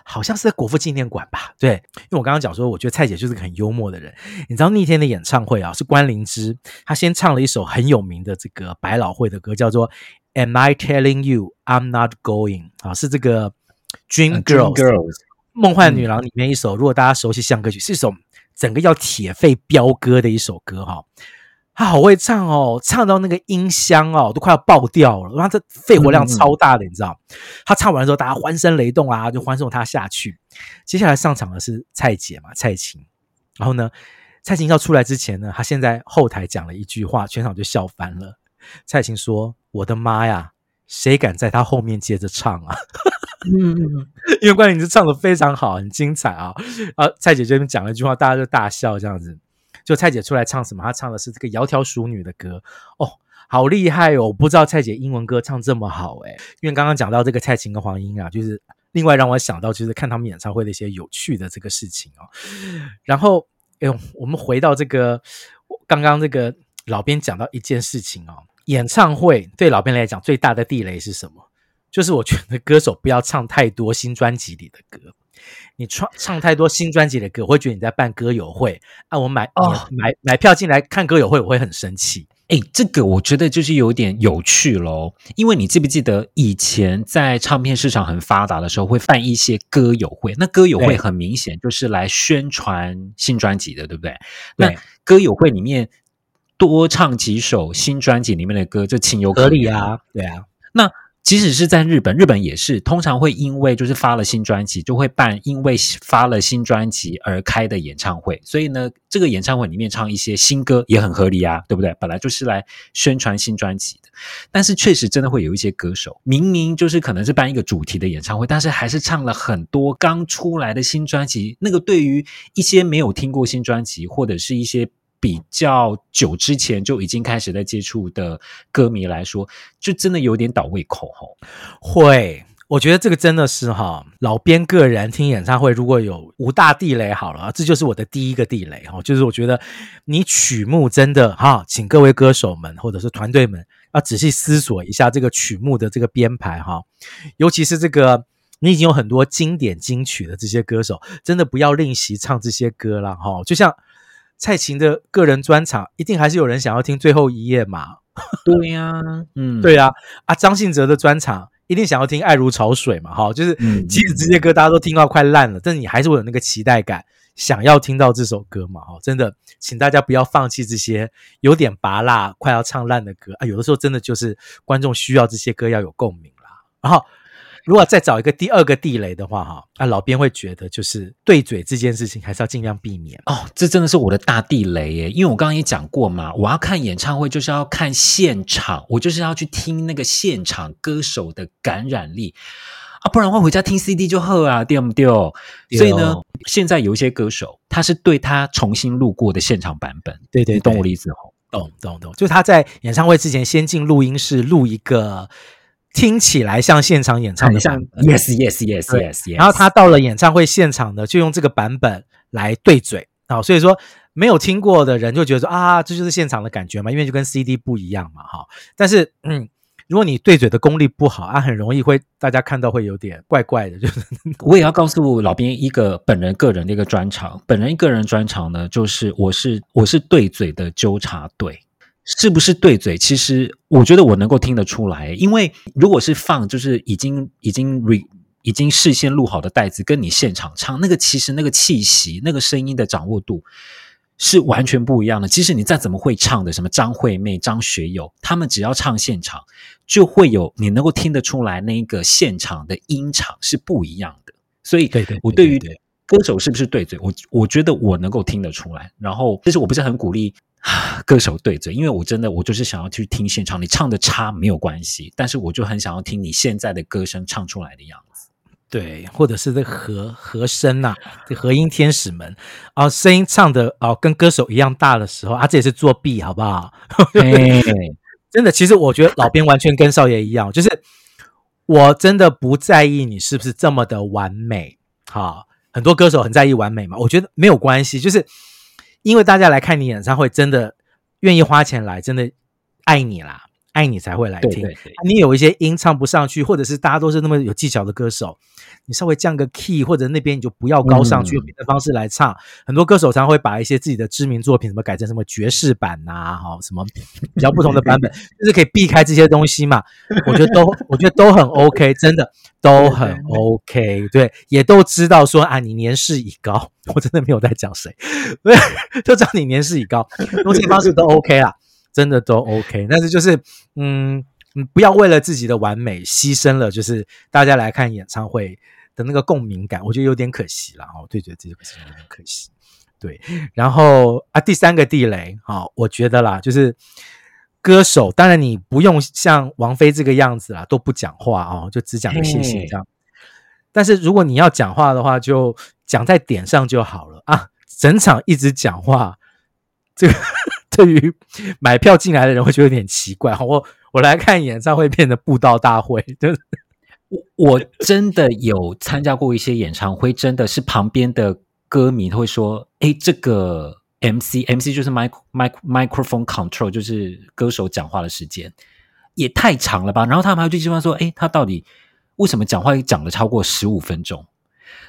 好像是在国父纪念馆吧？对，因为我刚刚讲说，我觉得蔡姐就是个很幽默的人。你知道那天的演唱会啊，是关灵芝，她先唱了一首很有名的这个百老汇的歌，叫做《Am I Telling You I'm Not Going》啊，是这个 Dream Girls, Girls 梦幻女郎里面一首。如果大家熟悉像歌曲，是一首整个要铁肺飙歌的一首歌哈。他好会唱哦，唱到那个音箱哦都快要爆掉了，然后这肺活量超大的，嗯、你知道？他唱完之后，大家欢声雷动啊，就欢送他下去。接下来上场的是蔡姐嘛，蔡琴。然后呢，蔡琴要出来之前呢，他现在后台讲了一句话，全场就笑翻了。蔡琴说：“我的妈呀，谁敢在他后面接着唱啊？”嗯，因为关于你是唱的非常好，很精彩啊。啊，蔡姐这边讲了一句话，大家就大笑这样子。就蔡姐出来唱什么？她唱的是这个窈窕淑女的歌哦，好厉害哦！我不知道蔡姐英文歌唱这么好诶，因为刚刚讲到这个蔡琴跟黄莺啊，就是另外让我想到就是看他们演唱会的一些有趣的这个事情哦。然后，哎呦，我们回到这个刚刚这个老边讲到一件事情哦，演唱会对老边来讲最大的地雷是什么？就是我觉得歌手不要唱太多新专辑里的歌。你唱唱太多新专辑的歌，我会觉得你在办歌友会啊！我买、哦、买买票进来看歌友会，我会很生气。哎，这个我觉得就是有点有趣喽，因为你记不记得以前在唱片市场很发达的时候，会办一些歌友会，那歌友会很明显就是来宣传新专辑的，对不对？对，那歌友会里面多唱几首新专辑里面的歌，就情有可原啊。对啊，那。即使是在日本，日本也是通常会因为就是发了新专辑，就会办因为发了新专辑而开的演唱会。所以呢，这个演唱会里面唱一些新歌也很合理啊，对不对？本来就是来宣传新专辑的。但是确实真的会有一些歌手，明明就是可能是办一个主题的演唱会，但是还是唱了很多刚出来的新专辑。那个对于一些没有听过新专辑或者是一些。比较久之前就已经开始在接触的歌迷来说，就真的有点倒胃口吼。会，我觉得这个真的是哈，老编个人听演唱会如果有五大地雷好了，这就是我的第一个地雷哈，就是我觉得你曲目真的哈，请各位歌手们或者是团队们要仔细思索一下这个曲目的这个编排哈，尤其是这个你已经有很多经典金曲的这些歌手，真的不要吝惜唱这些歌了哈，就像。蔡琴的个人专场，一定还是有人想要听最后一页嘛？对呀、啊，嗯，对呀、啊，啊，张信哲的专场一定想要听爱如潮水嘛？哈，就是即使这些歌大家都听到快烂了，但你还是会有那个期待感，想要听到这首歌嘛？哈，真的，请大家不要放弃这些有点拔辣、快要唱烂的歌啊！有的时候真的就是观众需要这些歌要有共鸣啦，然后。如果再找一个第二个地雷的话，哈，啊，老编会觉得就是对嘴这件事情还是要尽量避免哦。这真的是我的大地雷耶，因为我刚刚也讲过嘛，我要看演唱会就是要看现场，我就是要去听那个现场歌手的感染力啊，不然的话回家听 CD 就好啊，对不对？所以呢，现在有一些歌手他是对他重新录过的现场版本，对对，对，懂我的意思哦，懂懂懂，就他在演唱会之前先进录音室录一个。听起来像现场演唱的，像 yes yes yes yes yes。然后他到了演唱会现场呢，就用这个版本来对嘴啊，所以说没有听过的人就觉得说啊，这就是现场的感觉嘛，因为就跟 CD 不一样嘛，哈。但是嗯，如果你对嘴的功力不好啊，很容易会大家看到会有点怪怪的。就是我也要告诉老兵一个本人个人的一个专长，本人个人专长呢，就是我是我是对嘴的纠察队。是不是对嘴？其实我觉得我能够听得出来，因为如果是放就是已经已经 re 已经事先录好的带子，跟你现场唱那个，其实那个气息、那个声音的掌握度是完全不一样的。即使你再怎么会唱的，什么张惠妹、张学友，他们只要唱现场，就会有你能够听得出来，那个现场的音场是不一样的。所以，我对于歌手是不是对嘴，我我觉得我能够听得出来。然后，但是我不是很鼓励。歌手对嘴，因为我真的我就是想要去听现场，你唱的差没有关系，但是我就很想要听你现在的歌声唱出来的样子，对，或者是这和和声呐、啊，这和音天使们啊，声音唱的哦、啊、跟歌手一样大的时候啊，这也是作弊，好不好？嘿 真的，其实我觉得老编完全跟少爷一样，就是我真的不在意你是不是这么的完美，好，很多歌手很在意完美嘛，我觉得没有关系，就是。因为大家来看你演唱会，真的愿意花钱来，真的爱你啦，爱你才会来听。对对对，你有一些音唱不上去，或者是大家都是那么有技巧的歌手，你稍微降个 key，或者那边你就不要高上去，用别的方式来唱。嗯、很多歌手常常会把一些自己的知名作品什么改成什么爵士版呐、啊，哈，什么比较不同的版本，就是可以避开这些东西嘛。我觉得都，我觉得都很 OK，真的都很 OK。对，也都知道说啊，你年事已高。我真的没有在讲谁，对，就知道你年事已高，用这些方式都 OK 啦，真的都 OK。但是就是，嗯，不要为了自己的完美牺牲了，就是大家来看演唱会的那个共鸣感，我觉得有点可惜了哦。对对，这个是有点可惜。对，然后啊，第三个地雷，好，我觉得啦，就是歌手，当然你不用像王菲这个样子啦，都不讲话哦，就只讲个谢谢这样。但是如果你要讲话的话，就讲在点上就好了啊！整场一直讲话，这个对于买票进来的人会觉得有点奇怪。我我来看演唱会变得布道大会，就是我我真的有参加过一些演唱会，真的是旁边的歌迷会说：“哎，这个 MC MC 就是 mic mic microphone control，就是歌手讲话的时间也太长了吧？”然后他们还就希望说：“哎，他到底为什么讲话讲了超过十五分钟？”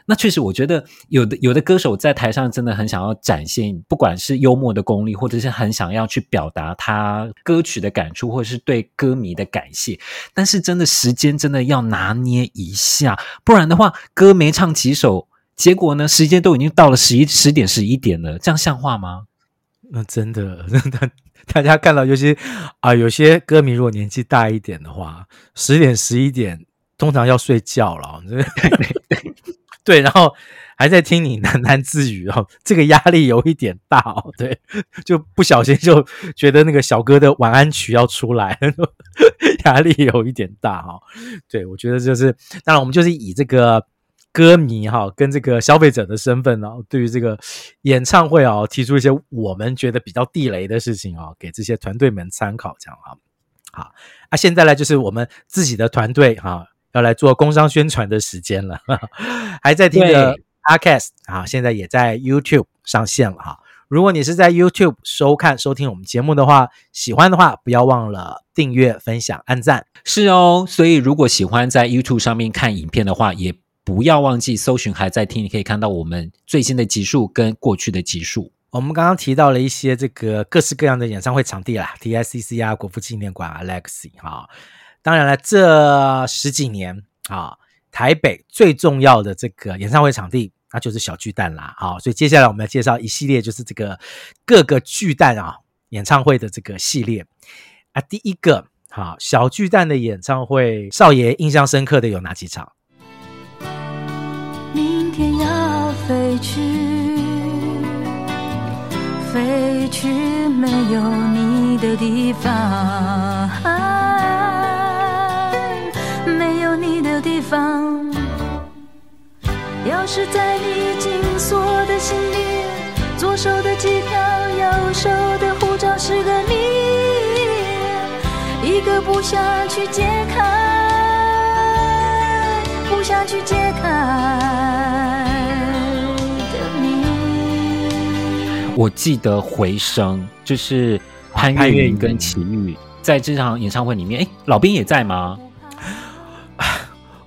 那确实，我觉得有的有的歌手在台上真的很想要展现，不管是幽默的功力，或者是很想要去表达他歌曲的感触，或者是对歌迷的感谢。但是真的时间真的要拿捏一下，不然的话，歌没唱几首，结果呢，时间都已经到了十一十点十一点了，这样像话吗？那真的 真的，大家看到有些啊，有些歌迷如果年纪大一点的话，十点十一点通常要睡觉了。对然后还在听你喃喃自语哦，这个压力有一点大哦。对，就不小心就觉得那个小哥的晚安曲要出来，压力有一点大哈。对，我觉得就是，当然我们就是以这个歌迷哈跟这个消费者的身份哦，对于这个演唱会啊提出一些我们觉得比较地雷的事情啊，给这些团队们参考这样啊。好，啊，现在呢就是我们自己的团队哈。要来做工商宣传的时间了，还在听的 Podcast 啊，现在也在 YouTube 上线了哈。如果你是在 YouTube 收看收听我们节目的话，喜欢的话不要忘了订阅、分享、按赞。是哦，所以如果喜欢在 YouTube 上面看影片的话，也不要忘记搜寻还在听，你可以看到我们最新的集数跟过去的集数。我们刚刚提到了一些这个各式各样的演唱会场地啦，TICC 啊、国父纪念馆啊、Legacy 哈。当然了，这十几年啊，台北最重要的这个演唱会场地，那就是小巨蛋啦。好，所以接下来我们要介绍一系列，就是这个各个巨蛋啊演唱会的这个系列啊。第一个，好，小巨蛋的演唱会，少爷印象深刻的有哪几场？明天要飞去，飞去没有你的地方。方钥匙在你紧锁的心里，左手的机票，右手的护照是个谜，一个不想去解开，不想去解开的谜。我记得回声就是潘越云跟齐豫在这场演唱会里面，哎，老兵也在吗？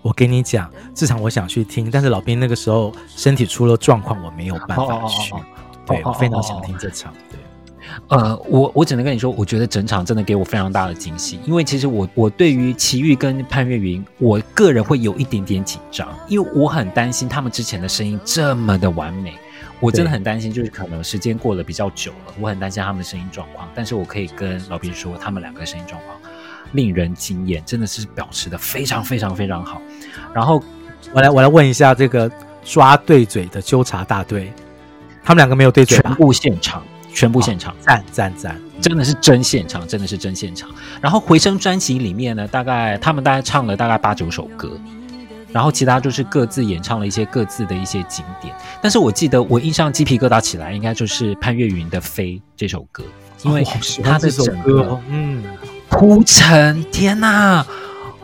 我跟你讲，这场我想去听，但是老兵那个时候身体出了状况，我没有办法去。Oh, oh, oh, oh, oh. 对，我非常想听这场。对，呃，我我只能跟你说，我觉得整场真的给我非常大的惊喜，因为其实我我对于齐豫跟潘越云，我个人会有一点点紧张，因为我很担心他们之前的声音这么的完美，我真的很担心，就是可能时间过得比较久了，我很担心他们的声音状况。但是我可以跟老兵说，他们两个声音状况。令人惊艳，真的是保持的非常非常非常好。然后我来我来问一下这个抓对嘴的纠察大队，他们两个没有对嘴吧？全部现场，全部现场，赞赞赞，真的是真现场，真的是真现场。然后回声专辑里面呢，大概他们大概唱了大概八九首歌，然后其他就是各自演唱了一些各自的一些景点。但是我记得我印象鸡皮疙瘩起来，应该就是潘越云的《飞》这首歌，因为他这首歌，嗯。铺陈，天哪！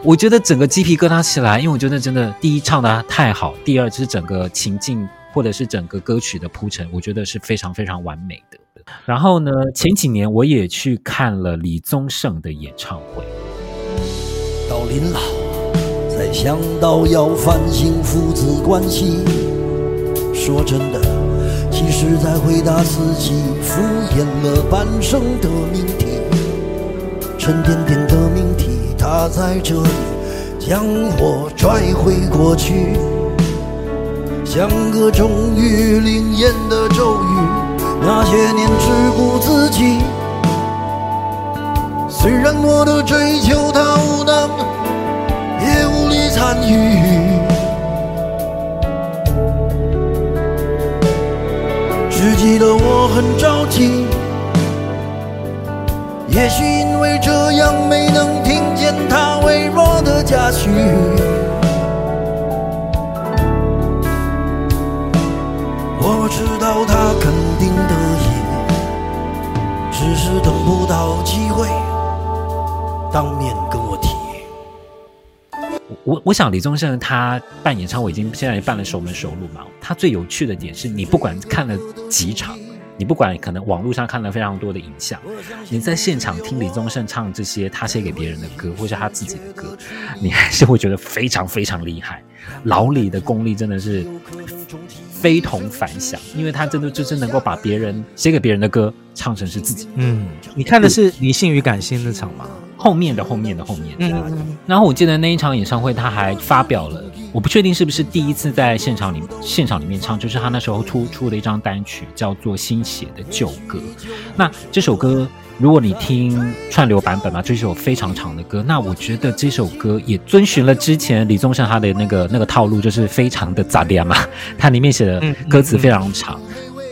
我觉得整个鸡皮疙瘩起来，因为我觉得真的，第一唱的太好，第二就是整个情境或者是整个歌曲的铺陈，我觉得是非常非常完美的。然后呢，前几年我也去看了李宗盛的演唱会。到临老，才想到要反省父子关系。说真的，其实在回答自己敷衍了半生的命题。沉甸甸的命题，它在这里将我拽回过去，像个终于灵验的咒语。那些年只顾自己，虽然我的追求它无能，也无力参与。只记得我很着急。也许因为这样没能听见他微弱的嘉许，我知道他肯定得意，只是等不到机会当面跟我提。我我想李宗盛他办演唱会已经现在也办了熟门熟路嘛，他最有趣的点是你不管看了几场。你不管可能网络上看了非常多的影像，你在现场听李宗盛唱这些他写给别人的歌，或是他自己的歌，你还是会觉得非常非常厉害。老李的功力真的是非同凡响，因为他真的就是能够把别人写给别人的歌唱成是自己。嗯，你看的是理性与感性那场吗？后面的后面的后面。嗯，嗯，然后我记得那一场演唱会，他还发表了，我不确定是不是第一次在现场里现场里面唱，就是他那时候出出了一张单曲，叫做《新写的旧歌》。那这首歌。如果你听串流版本嘛，这首非常长的歌，那我觉得这首歌也遵循了之前李宗盛他的那个那个套路，就是非常的杂念嘛。它里面写的歌词非常长，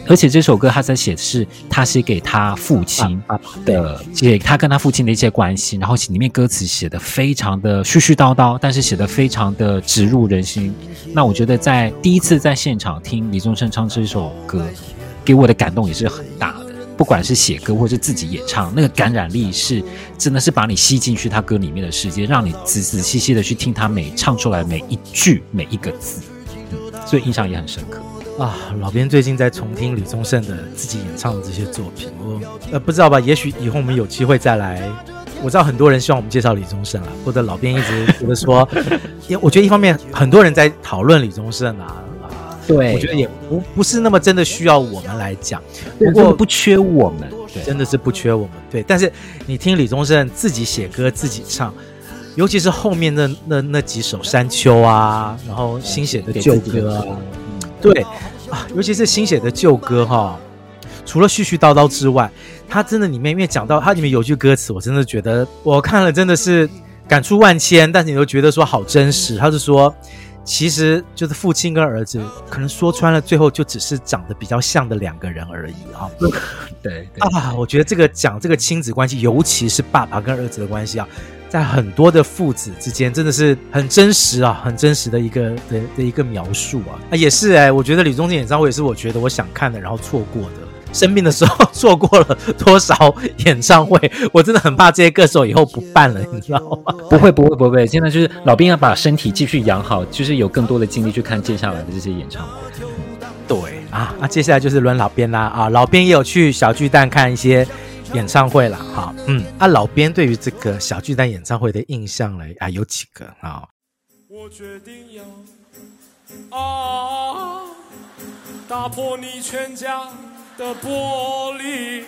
而且这首歌他在写的是他写给他父亲的，写他跟他父亲的一些关系，然后里面歌词写的非常的絮絮叨叨，但是写的非常的直入人心。那我觉得在第一次在现场听李宗盛唱这首歌，给我的感动也是很大的。不管是写歌或是自己演唱，那个感染力是真的是把你吸进去他歌里面的世界，让你仔仔细细的去听他每唱出来每一句每一个字，嗯，所以印象也很深刻啊。老编最近在重听李宗盛的自己演唱的这些作品，我呃不知道吧？也许以后我们有机会再来。我知道很多人希望我们介绍李宗盛啊，或者老编一直觉得说，因为我觉得一方面很多人在讨论李宗盛啊。对，我觉得也不不是那么真的需要我们来讲，不过不缺我们，对，真的是不缺我们。对，但是你听李宗盛自己写歌自己唱，尤其是后面那那那几首《山丘》啊，然后新写的旧歌啊，对啊，尤其是新写的旧歌哈，除了絮絮叨叨之外，它真的里面因为讲到他里面有句歌词，我真的觉得我看了真的是感触万千，但是你又觉得说好真实，他是说。其实就是父亲跟儿子，可能说穿了，最后就只是长得比较像的两个人而已啊。对，对啊，我觉得这个讲这个亲子关系，尤其是爸爸跟儿子的关系啊，在很多的父子之间，真的是很真实啊，很真实的一个的的一个描述啊。啊，也是哎，我觉得李宗盛演唱会也是我觉得我想看的，然后错过的。生病的时候错过了多少演唱会，我真的很怕这些歌手以后不办了，你知道吗？不会，不会，不会。现在就是老兵要把身体继续养好，就是有更多的精力去看接下来的这些演唱会。对啊，那接下来就是轮老编啦啊！老编也有去小巨蛋看一些演唱会了，好，嗯，啊，老编对于这个小巨蛋演唱会的印象嘞啊，有几个啊？我决定要啊，打破你全家的玻璃。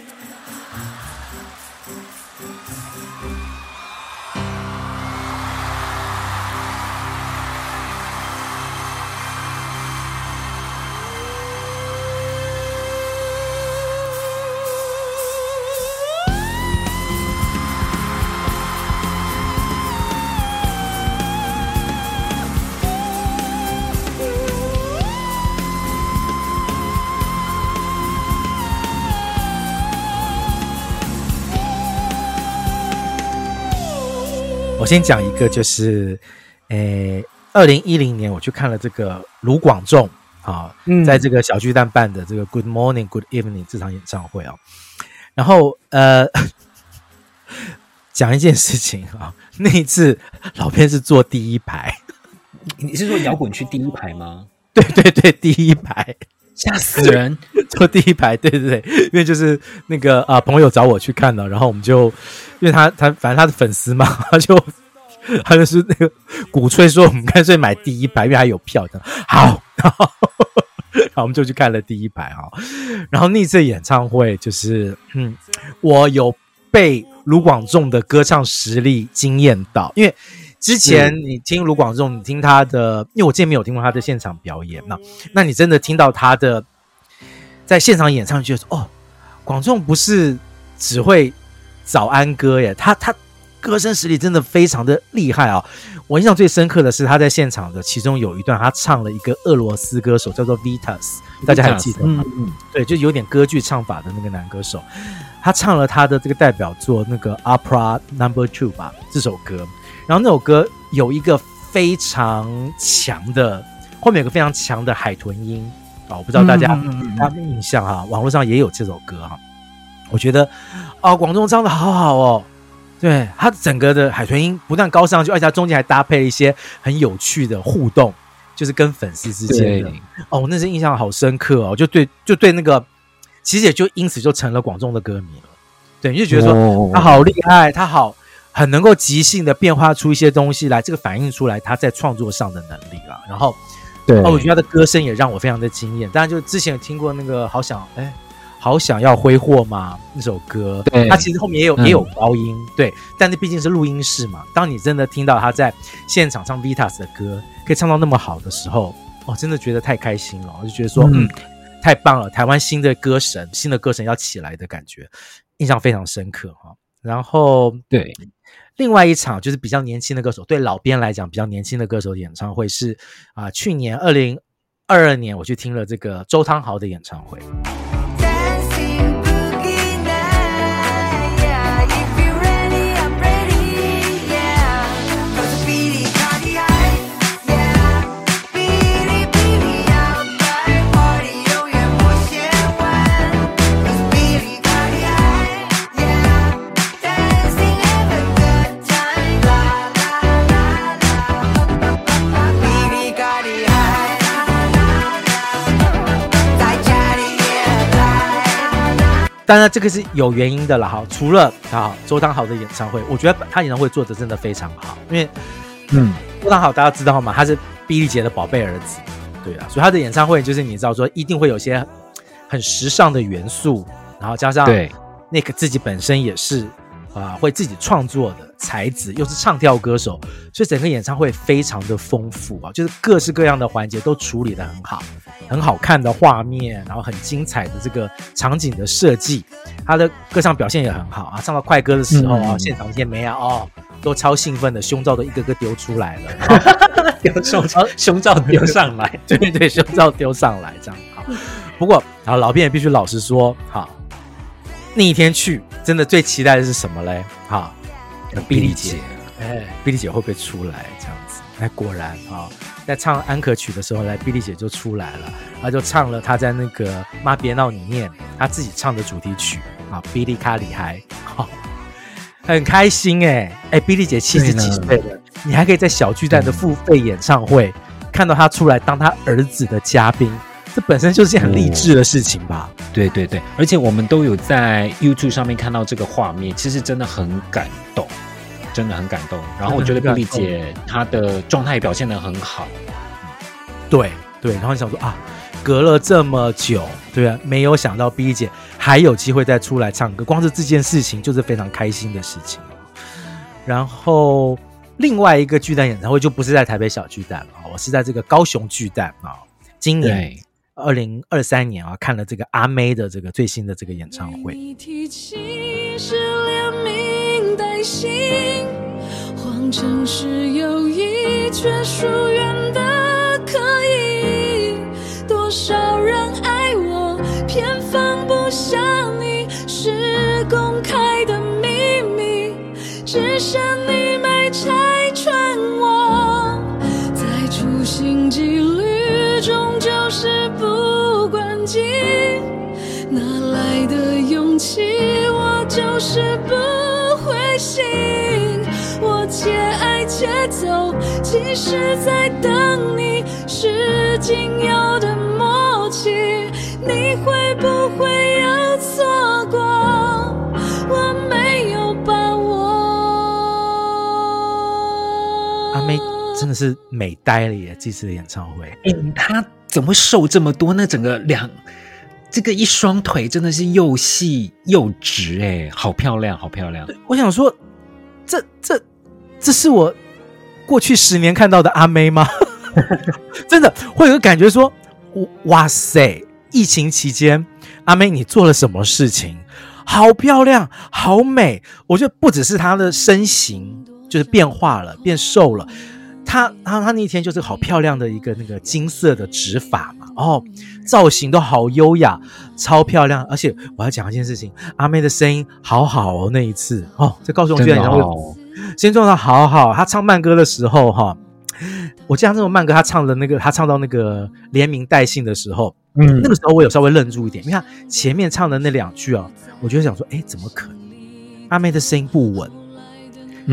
我先讲一个，就是，诶，二零一零年我去看了这个卢广仲啊，在这个小巨蛋办的这个 Good Morning Good Evening 这场演唱会啊，然后呃，讲一件事情啊，那一次老片是坐第一排，你是说摇滚区第一排吗？对对对，第一排，吓死人，坐第一排，对对对，因为就是那个啊朋友找我去看了，然后我们就。因为他他反正他的粉丝嘛，他就他就是那个鼓吹说，我们干脆买第一排，因为还有票的。好，然后，然后我们就去看了第一排啊。然后那次演唱会就是，嗯，我有被卢广仲的歌唱实力惊艳到。因为之前你听卢广仲，你听他的，因为我之前没有听过他的现场表演，嘛那你真的听到他的在现场演唱，就说哦，广仲不是只会。早安歌耶，他他歌声实力真的非常的厉害啊、哦！我印象最深刻的是他在现场的其中有一段，他唱了一个俄罗斯歌手叫做 Vitas，大家还记得吗？嗯嗯，对，就有点歌剧唱法的那个男歌手，他唱了他的这个代表作那个 Opera Number Two 吧这首歌，然后那首歌有一个非常强的，后面有个非常强的海豚音啊、哦，我不知道大家有没有印象哈，网络上也有这首歌哈。我觉得，哦，广仲唱的好好哦，对，他整个的海豚音不但高上去，而且他中间还搭配了一些很有趣的互动，就是跟粉丝之间的，哦，那是印象好深刻哦，就对，就对那个其实也就因此就成了广仲的歌迷了。对，你就觉得说他好厉害，他好很能够即兴的变化出一些东西来，这个反映出来他在创作上的能力了。然后，对，哦，我觉得他的歌声也让我非常的惊艳。当然，就之前有听过那个好想哎，好想要挥霍嘛？那首歌，对，他其实后面也有、嗯、也有高音，对，但那毕竟是录音室嘛。当你真的听到他在现场唱 Vitas 的歌，可以唱到那么好的时候，哦，真的觉得太开心了。我就觉得说，嗯，太棒了，台湾新的歌神，新的歌神要起来的感觉。印象非常深刻哈，然后对，另外一场就是比较年轻的歌手，对老编来讲比较年轻的歌手的演唱会是啊，去年二零二二年我去听了这个周汤豪的演唱会。当然，这个是有原因的了哈。除了啊，周汤豪的演唱会，我觉得他演唱会做的真的非常好。因为，嗯，周汤豪大家知道吗？他是毕丽姐的宝贝儿子，对啊，所以他的演唱会就是你知道说，一定会有些很时尚的元素，然后加上对那个自己本身也是。啊，会自己创作的才子，又是唱跳歌手，所以整个演唱会非常的丰富啊，就是各式各样的环节都处理的很好，很好看的画面，然后很精彩的这个场景的设计，他的歌唱表现也很好啊，唱到快歌的时候啊，嗯、现场一些妹啊哦，都超兴奋的，胸罩都一个个丢出来了，丢胸罩，胸罩丢上来，对对对，胸罩丢上来这样好。不过，啊老编也必须老实说，好。那一天去，真的最期待的是什么嘞？哈，比利姐，哎，比利姐会不会出来？这样子，哎，果然啊，在唱安可曲的时候，来，比利姐就出来了，她就唱了她在那个《妈别闹》里面她自己唱的主题曲啊，《比利卡里嗨》，好，很开心哎哎，比利姐七十几岁了，你还可以在小巨蛋的付费演唱会看到她出来当她儿子的嘉宾。这本身就是件很励志的事情吧？哦，对对对，而且我们都有在 YouTube 上面看到这个画面，其实真的很感动，真的很感动。然后我觉得比利姐她的状态表现的很好，对对。然后你想说啊，隔了这么久，对啊，没有想到比利姐还有机会再出来唱歌，光是这件事情就是非常开心的事情。然后另外一个巨蛋演唱会就不是在台北小巨蛋了，我是在这个高雄巨蛋啊，今年。二零二三年啊，看了这个阿妹的这个最新的这个演唱会。你提起是连名带姓，谎称是友谊，却疏远的可以。多少人爱我，偏放不下你，是公开的秘密，只剩你没拆穿我，在处心积虑中就是。哪来的勇气？我就是不灰心。我且爱且走，其实在等你。是仅有的默契，你会不会有错过？我没有把握。阿妹真的是美呆了耶！这次的演唱会，哎，她怎么会瘦这么多？那整个两。这个一双腿真的是又细又直哎，好漂亮，好漂亮！我想说，这这这是我过去十年看到的阿妹吗？真的会有感觉说，哇塞！疫情期间，阿妹你做了什么事情？好漂亮，好美！我觉得不只是她的身形就是变化了，变瘦了。她她她那天就是好漂亮的一个那个金色的直发嘛，哦，造型都好优雅，超漂亮。而且我要讲一件事情，阿妹的声音好好哦，那一次哦，在高雄剧院演唱会，声音状态好好。她唱慢歌的时候哈、哦，我记得这种慢歌，她唱的那个，她唱到那个连名带姓的时候，嗯，那个时候我有稍微愣住一点，你看前面唱的那两句啊，我就想说，哎，怎么可能？阿妹的声音不稳。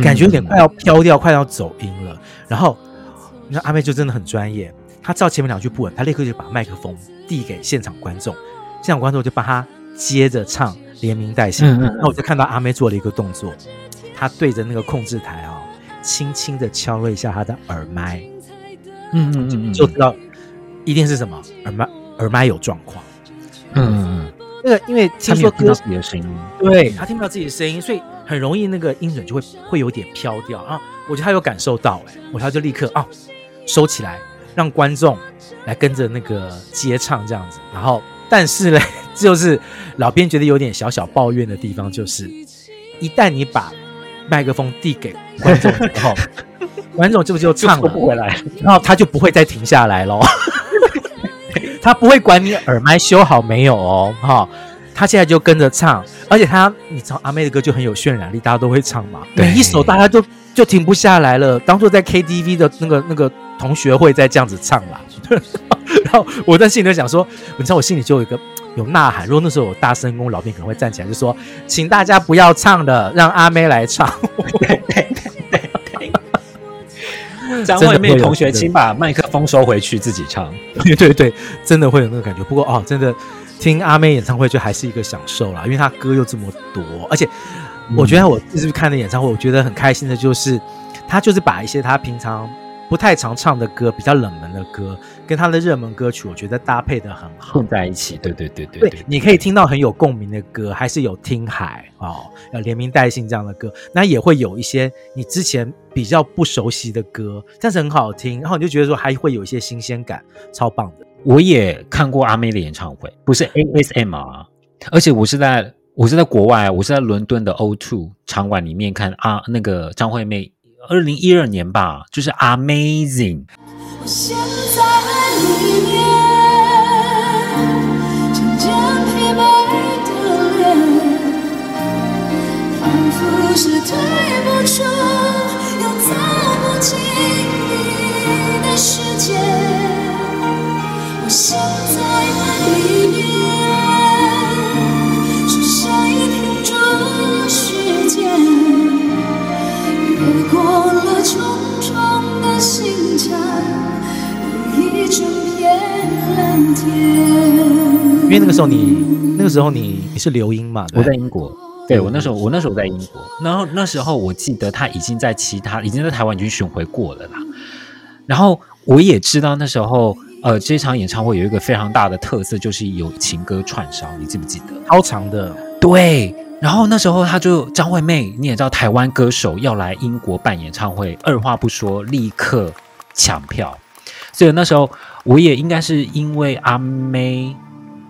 感觉有点快要飘掉，快要走音了。然后，那阿妹就真的很专业，她知道前面两句不稳，她立刻就把麦克风递给现场观众，现场观众就帮她接着唱连名带姓。嗯嗯嗯那我就看到阿妹做了一个动作，她对着那个控制台啊、哦，轻轻的敲了一下她的耳麦，嗯嗯嗯嗯，就知道一定是什么耳麦耳麦有状况。嗯嗯嗯，那个因为听说歌他没有听到自己的声音，对他听不到自己的声音，所以很容易那个音准就会会有点飘掉啊。我觉得他有感受到、欸，哎，我他就立刻啊收起来，让观众来跟着那个接唱这样子。然后，但是呢，就是老编觉得有点小小抱怨的地方，就是一旦你把麦克风递给观众之后，观众这不就唱了不回来，然后他就不会再停下来喽。他不会管你耳麦修好没有哦，哈、哦，他现在就跟着唱，而且他，你知道阿妹的歌就很有渲染力，大家都会唱嘛，每一首大家都就停不下来了，当做在 KTV 的那个那个同学会在这样子唱啦。然后我在心里就想说，你知道我心里就有一个有呐喊，如果那时候有大声公，老兵可能会站起来就说，请大家不要唱了，让阿妹来唱。张惠妹同学，请把麦克风收回去，自己唱。对对对，真的会有那个感觉。不过哦，真的听阿妹演唱会就还是一个享受啦，因为她歌又这么多，而且我觉得我这次看的演唱会，我觉得很开心的就是，他就是把一些他平常不太常唱的歌，比较冷门的歌，跟他的热门歌曲，我觉得搭配的很好，混在一起。对对对对对，对，你可以听到很有共鸣的歌，还是有听海哦，要连名带姓这样的歌，那也会有一些你之前比较不熟悉的歌，但是很好听，然后你就觉得说还会有一些新鲜感，超棒的。我也看过阿妹的演唱会，不是 ASM 啊，而且我是在我是在国外，我是在伦敦的 O2 场馆里面看啊，那个张惠妹，二零一二年吧，就是 Amazing。我陷在，在里面，重重的心墙。一整片蓝天。因为那个时候你，那个时候你你是留英嘛？我在英国，对我那时候我那时候在英国，然后那时候我记得他已经在其他已经在台湾已经巡回过了啦。然后我也知道那时候呃这场演唱会有一个非常大的特色，就是有情歌串烧，你记不记得？超长的，对。然后那时候他就张惠妹，你也知道台湾歌手要来英国办演唱会，二话不说立刻抢票。所以那时候我也应该是因为阿妹，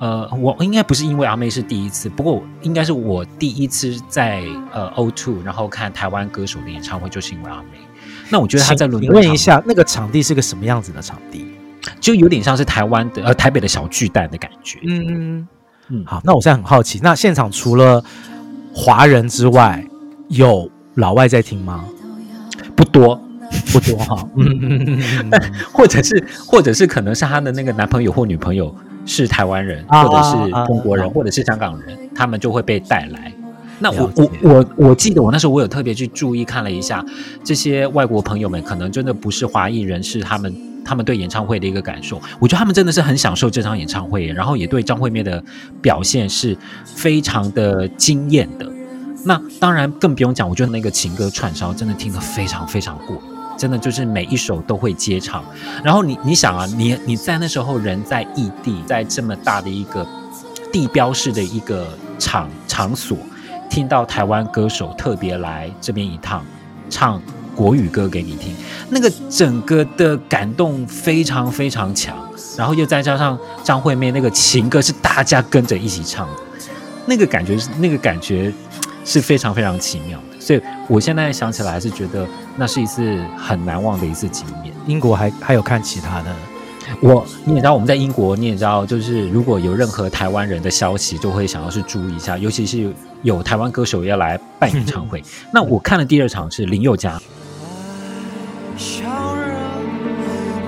呃，我应该不是因为阿妹是第一次，不过应该是我第一次在呃 O2，然后看台湾歌手的演唱会，就是因为阿妹。那我觉得他在伦敦，你问一下，那个场地是个什么样子的场地？就有点像是台湾的呃台北的小巨蛋的感觉。嗯嗯嗯，好，那我现在很好奇，那现场除了华人之外，有老外在听吗？不多。不多哈，嗯 或者是，或者是可能是她的那个男朋友或女朋友是台湾人，啊、或者是中国人，啊、或者是香港人，他们就会被带来。那我我我我记得我那时候我有特别去注意看了一下，这些外国朋友们可能真的不是华裔人士，他们他们对演唱会的一个感受，我觉得他们真的是很享受这场演唱会，然后也对张惠妹的表现是非常的惊艳的。那当然更不用讲，我觉得那个情歌串烧真的听得非常非常过瘾。真的就是每一首都会接唱，然后你你想啊，你你在那时候人在异地，在这么大的一个地标式的一个场场所，听到台湾歌手特别来这边一趟，唱国语歌给你听，那个整个的感动非常非常强，然后又再加上张惠妹那个情歌是大家跟着一起唱的，那个感觉是那个感觉是非常非常奇妙的。所以我现在想起来是觉得那是一次很难忘的一次经验。英国还还有看其他的，我你也知道我们在英国，你也知道，就是如果有任何台湾人的消息，就会想要去注意一下，尤其是有台湾歌手要来办演唱会。那我看的第二场是林宥嘉。烧热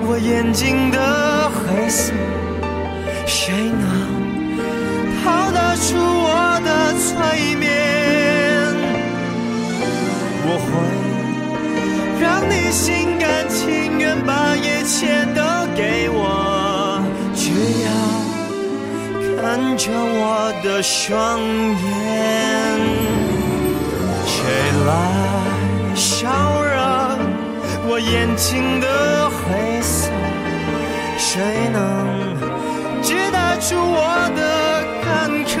我眼睛的黑色，谁能逃得出我的催眠？我会让你心甘情愿把一切都给我，只要看着我的双眼，谁来消融我眼睛的灰色？谁能解答出我的坎坷？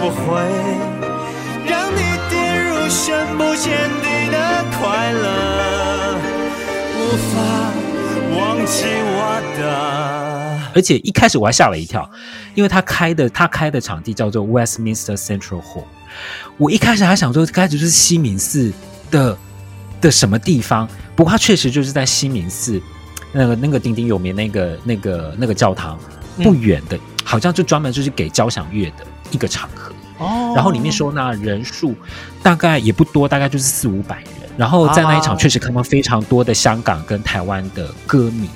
我会深不见底的快乐，无法忘记我的。而且一开始我还吓了一跳，因为他开的他开的场地叫做 Westminster Central Hall，我一开始还想说开始是西敏寺的的什么地方，不过他确实就是在西敏寺那个那个鼎鼎有名那个那个那个教堂不远的，好像就专门就是给交响乐的一个场合哦，然后里面收纳人数大概也不多，大概就是四五百人，然后在那一场确实看到非常多的香港跟台湾的歌迷。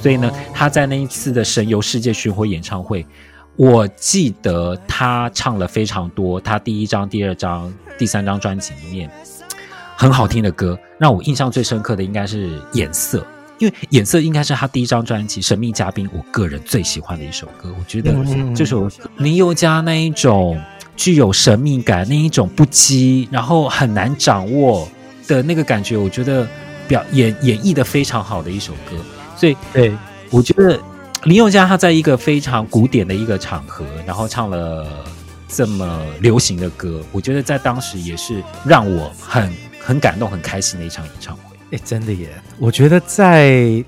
所以呢，他在那一次的神游世界巡回演唱会，我记得他唱了非常多他第一张、第二张、第三张专辑里面很好听的歌。让我印象最深刻的应该是《颜色》，因为《颜色》应该是他第一张专辑《神秘嘉宾》我个人最喜欢的一首歌。我觉得这首林宥嘉那一种具有神秘感、那一种不羁，然后很难掌握的那个感觉，我觉得表演演绎的非常好的一首歌。所以，对，我觉得林宥嘉他在一个非常古典的一个场合，然后唱了这么流行的歌，我觉得在当时也是让我很很感动、很开心的一场演唱会。哎，真的耶！我觉得在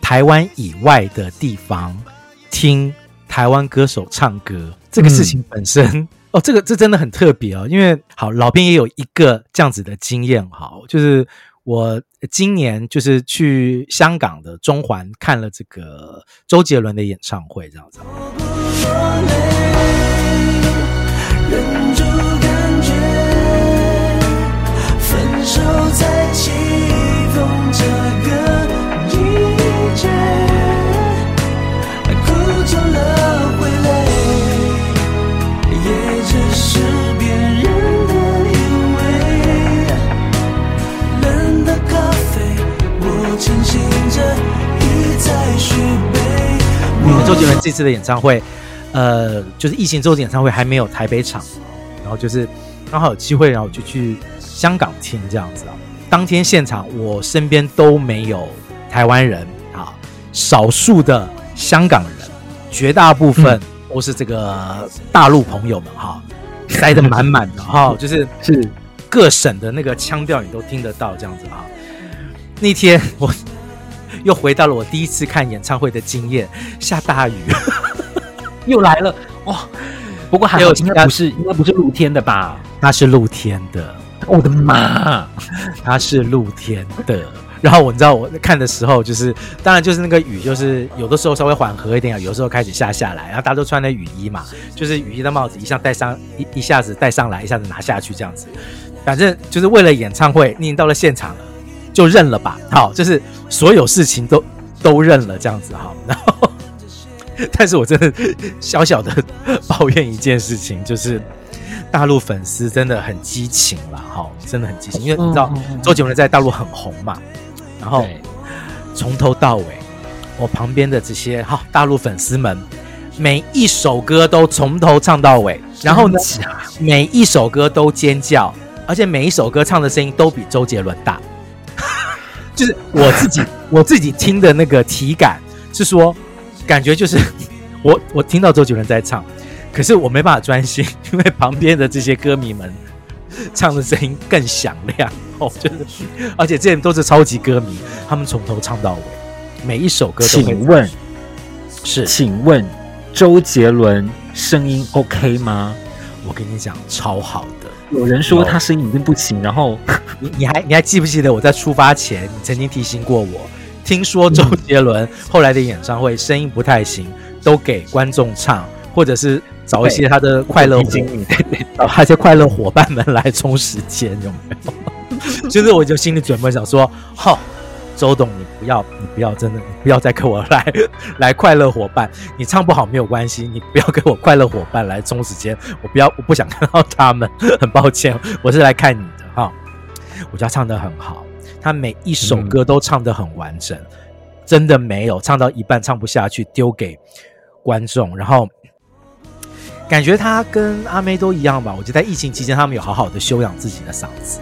台湾以外的地方听台湾歌手唱歌这个事情本身，嗯、哦，这个这真的很特别哦。因为好，老编也有一个这样子的经验，哈，就是。我今年就是去香港的中环看了这个周杰伦的演唱会，这样子。手在起风，这个周杰伦这次的演唱会，呃，就是疫情周的演唱会还没有台北场，然后就是刚好有机会，然后我就去香港听这样子啊。当天现场我身边都没有台湾人啊，少数的香港人，绝大部分都是这个大陆朋友们哈，塞得满满的哈，就是是各省的那个腔调你都听得到这样子啊。那天我。又回到了我第一次看演唱会的经验，下大雨，又来了哇！不过还有应该不是应该不是露天的吧？它是露天的，我的妈，它是露天的。然后我知道我看的时候，就是当然就是那个雨，就是有的时候稍微缓和一点，有的时候开始下下来，然后大家都穿的雨衣嘛，就是雨衣的帽子一下戴上一一下子戴上来，一下子拿下去这样子。反正就是为了演唱会，你已经到了现场了。就认了吧，好，就是所有事情都都认了这样子哈。然后，但是我真的小小的抱怨一件事情，就是大陆粉丝真的很激情了，哈，真的很激情，因为你知道周杰伦在大陆很红嘛。然后从头到尾，我旁边的这些哈大陆粉丝们，每一首歌都从头唱到尾，然后呢，每一首歌都尖叫，而且每一首歌唱的声音都比周杰伦大。就是我自己，我自己听的那个体感是说，感觉就是 我我听到周杰伦在唱，可是我没办法专心，因为旁边的这些歌迷们唱的声音更响亮哦，就是而且这些都是超级歌迷，他们从头唱到尾，每一首歌都。请问是？请问周杰伦声音 OK 吗？我跟你讲，超好的。有人说他声音已经不行，然后你 你还你还记不记得我在出发前，你曾经提醒过我，听说周杰伦后来的演唱会声音不太行，都给观众唱，或者是找一些他的快乐经理，找他一些快乐伙伴们来充时间，有没有？就是我就心里准备想说，好。周董，你不要，你不要，真的，你不要再跟我来 来快乐伙伴。你唱不好没有关系，你不要跟我快乐伙伴来充时间。我不要，我不想看到他们。很抱歉，我是来看你的哈。我觉得唱的很好，他每一首歌都唱的很完整，嗯、真的没有唱到一半唱不下去，丢给观众，然后感觉他跟阿妹都一样吧。我觉得在疫情期间，他们有好好的修养自己的嗓子，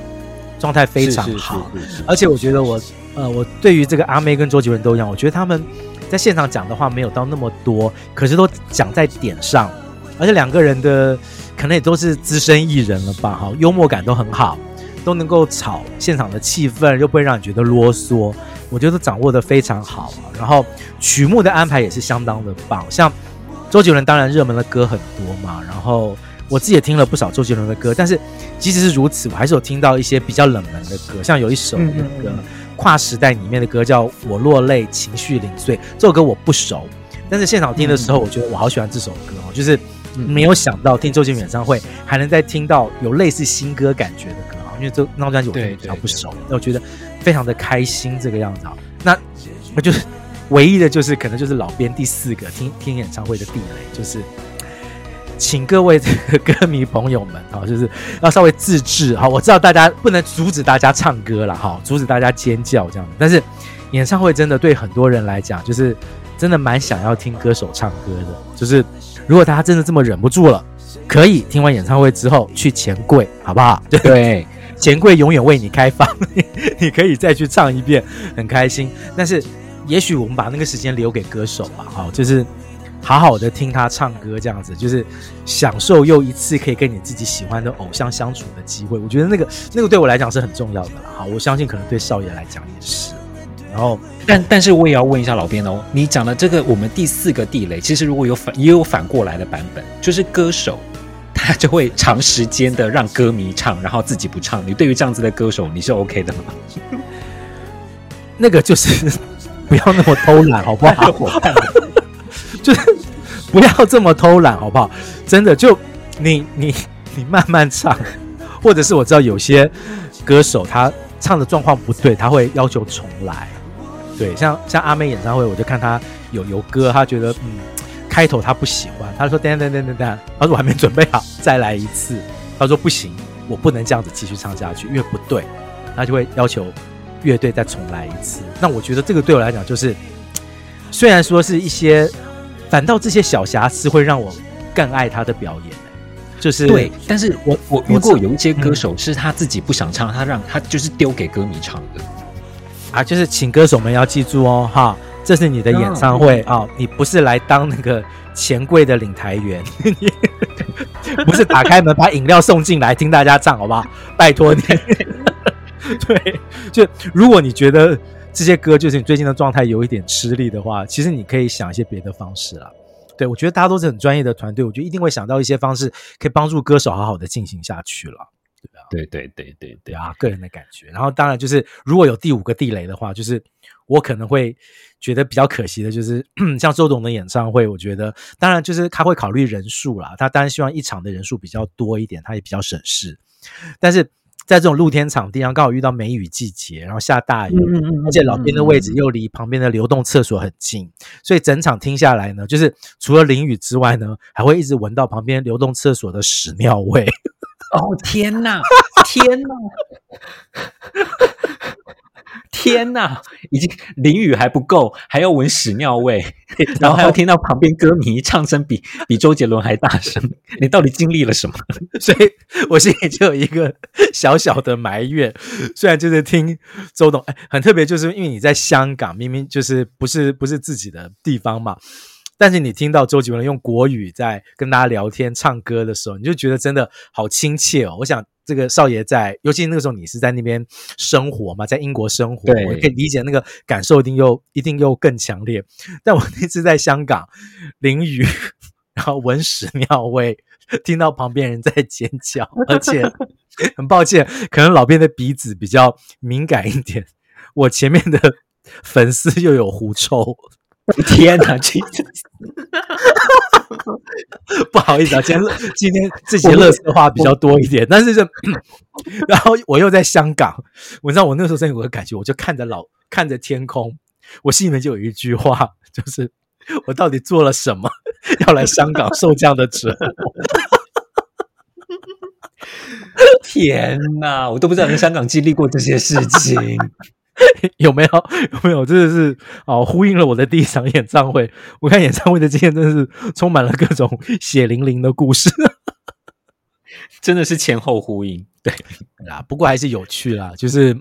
状态非常好。而且我觉得我呃，我对于这个阿妹跟周杰伦都一样，我觉得他们在现场讲的话没有到那么多，可是都讲在点上。而且两个人的可能也都是资深艺人了吧，哈，幽默感都很好，都能够炒现场的气氛，又不会让你觉得啰嗦。我觉得掌握的非常好啊，然后曲目的安排也是相当的棒。像周杰伦，当然热门的歌很多嘛，然后我自己也听了不少周杰伦的歌，但是即使是如此，我还是有听到一些比较冷门的歌，像有一首那个跨时代里面的歌叫《我落泪，情绪零碎》，这首歌我不熟，但是现场听的时候，我觉得我好喜欢这首歌哦，就是没有想到听周杰伦演唱会还能再听到有类似新歌感觉的歌啊，因为这那张专辑我比较不熟，那我觉得。非常的开心这个样子啊，那我就是唯一的，就是可能就是老编第四个听听演唱会的地雷，就是请各位这个歌迷朋友们啊，就是要稍微自制哈。我知道大家不能阻止大家唱歌了哈，阻止大家尖叫这样子，但是演唱会真的对很多人来讲，就是真的蛮想要听歌手唱歌的。就是如果大家真的这么忍不住了，可以听完演唱会之后去钱柜，好不好？对。钱柜永远为你开放，你可以再去唱一遍，很开心。但是，也许我们把那个时间留给歌手吧，好，就是好好的听他唱歌，这样子，就是享受又一次可以跟你自己喜欢的偶像相处的机会。我觉得那个那个对我来讲是很重要的了，好，我相信可能对少爷来讲也是。然后，但但是我也要问一下老编哦，你讲的这个我们第四个地雷，其实如果有反也有反过来的版本，就是歌手。他就会长时间的让歌迷唱，然后自己不唱。你对于这样子的歌手，你是 OK 的吗？那个就是 不要那么偷懒，好不好？就是不要这么偷懒，好不好？真的，就你你你慢慢唱，或者是我知道有些歌手他唱的状况不对，他会要求重来。对，像像阿妹演唱会，我就看他有有歌，他觉得嗯。开头他不喜欢，他说等等等等等，他说我还没准备好，再来一次。他说不行，我不能这样子继续唱下去，因为不对，他就会要求乐队再重来一次。那我觉得这个对我来讲就是，虽然说是一些，反倒这些小瑕疵会让我更爱他的表演。就是对，但是我我遇过有一些歌手是他自己不想唱，他让他就是丢给歌迷唱的啊，就是请歌手们要记住哦，哈。这是你的演唱会啊、哦！你不是来当那个钱柜的领台员，你 不是打开门把饮料送进来听大家唱，好不好？拜托你。对，就如果你觉得这些歌就是你最近的状态有一点吃力的话，其实你可以想一些别的方式啦。对，我觉得大家都是很专业的团队，我觉得一定会想到一些方式可以帮助歌手好好的进行下去了。对对对对对啊，个人的感觉。然后当然就是，如果有第五个地雷的话，就是我可能会觉得比较可惜的，就是 像周董的演唱会，我觉得当然就是他会考虑人数啦，他当然希望一场的人数比较多一点，他也比较省事。但是在这种露天场地上，刚好遇到梅雨季节，然后下大雨，而且老边的位置又离旁边的流动厕所很近，所以整场听下来呢，就是除了淋雨之外呢，还会一直闻到旁边流动厕所的屎尿味。哦天哪，天呐，天呐！已经淋雨还不够，还要闻屎尿味，然后还要听到旁边歌迷唱声比比周杰伦还大声，你到底经历了什么？所以我心里就有一个小小的埋怨。虽然就是听周董，哎，很特别，就是因为你在香港，明明就是不是不是自己的地方嘛。但是你听到周杰伦用国语在跟大家聊天唱歌的时候，你就觉得真的好亲切哦。我想这个少爷在，尤其那个时候你是在那边生活嘛，在英国生活，我可以理解那个感受一定又一定又更强烈。但我那次在香港淋雨，然后闻屎尿味，听到旁边人在尖叫，而且很抱歉，可能老编的鼻子比较敏感一点，我前面的粉丝又有狐臭。天哪！今天 不好意思啊，今天 今天这些乐色话比较多一点，但是这，然后我又在香港，我知道我那时候真有个感觉，我就看着老看着天空，我心里面就有一句话，就是我到底做了什么，要来香港受这样的折磨？天哪，我都不知道在香港经历过这些事情。有没有？有没有？真的是哦，呼应了我的第一场演唱会。我看演唱会的经验，真的是充满了各种血淋淋的故事，真的是前后呼应。对啦，不过还是有趣啦。就是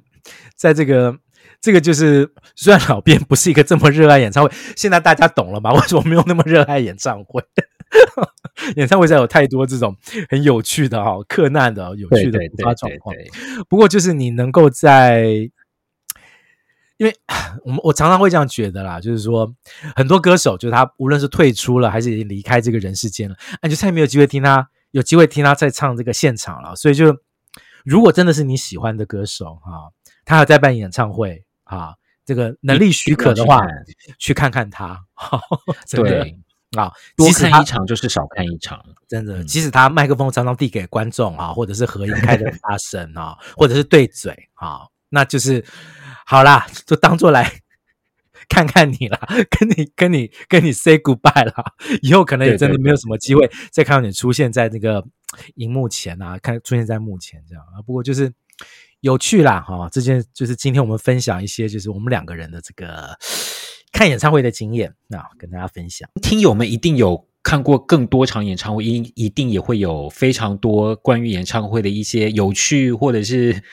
在这个这个，就是虽然老编不是一个这么热爱演唱会，现在大家懂了吗？为什么没有那么热爱演唱会？演唱会上有太多这种很有趣的哈、哦、克难的有趣的突发状况。不过就是你能够在，因为我们我常常会这样觉得啦，就是说很多歌手，就是他无论是退出了还是已经离开这个人世间了，你就再也没有机会听他有机会听他再唱这个现场了。所以就如果真的是你喜欢的歌手哈，他还在办演唱会啊，这个能力许可的话，去看看他。对。啊，多看一场就是少看一场，真的。即使他麦克风常常递给观众啊，或者是合音开的很大声啊，或者是对嘴啊，那就是好啦，就当做来 看看你啦，跟你跟你跟你 say goodbye 啦。以后可能也真的没有什么机会再看到你出现在那个荧幕前啊，看出现在幕前这样啊。不过就是有趣啦，哈，这件就是今天我们分享一些，就是我们两个人的这个。看演唱会的经验，那跟大家分享。听友们一定有看过更多场演唱会，一一定也会有非常多关于演唱会的一些有趣，或者是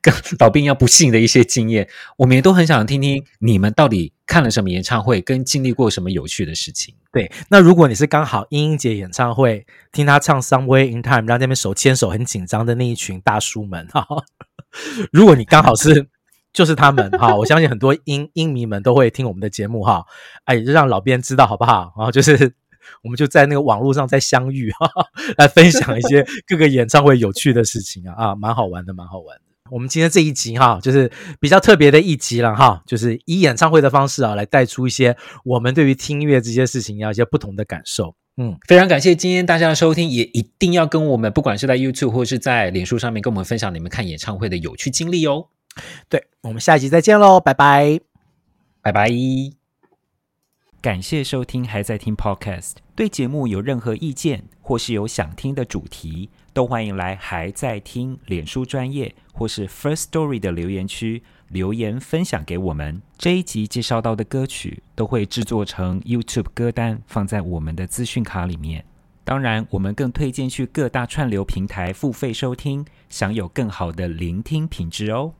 跟老编一样不幸的一些经验。我们也都很想听听你们到底看了什么演唱会，跟经历过什么有趣的事情。对，那如果你是刚好英英姐演唱会听她唱《Somewhere in Time》，让那边手牵手很紧张的那一群大叔们哈，如果你刚好是。就是他们哈，我相信很多音音迷们都会听我们的节目哈，哎，就让老编知道好不好？然后就是我们就在那个网络上再相遇哈，来分享一些各个演唱会有趣的事情啊啊，蛮好玩的，蛮好玩的。我们今天这一集哈，就是比较特别的一集了哈，就是以演唱会的方式啊，来带出一些我们对于听音乐这些事情要一些不同的感受。嗯，非常感谢今天大家的收听，也一定要跟我们，不管是在 YouTube 或是在脸书上面，跟我们分享你们看演唱会的有趣经历哦。对，我们下一集再见喽，拜拜，拜拜。感谢收听，还在听 Podcast。对节目有任何意见，或是有想听的主题，都欢迎来还在听脸书专业或是 First Story 的留言区留言分享给我们。这一集介绍到的歌曲都会制作成 YouTube 歌单，放在我们的资讯卡里面。当然，我们更推荐去各大串流平台付费收听，享有更好的聆听品质哦。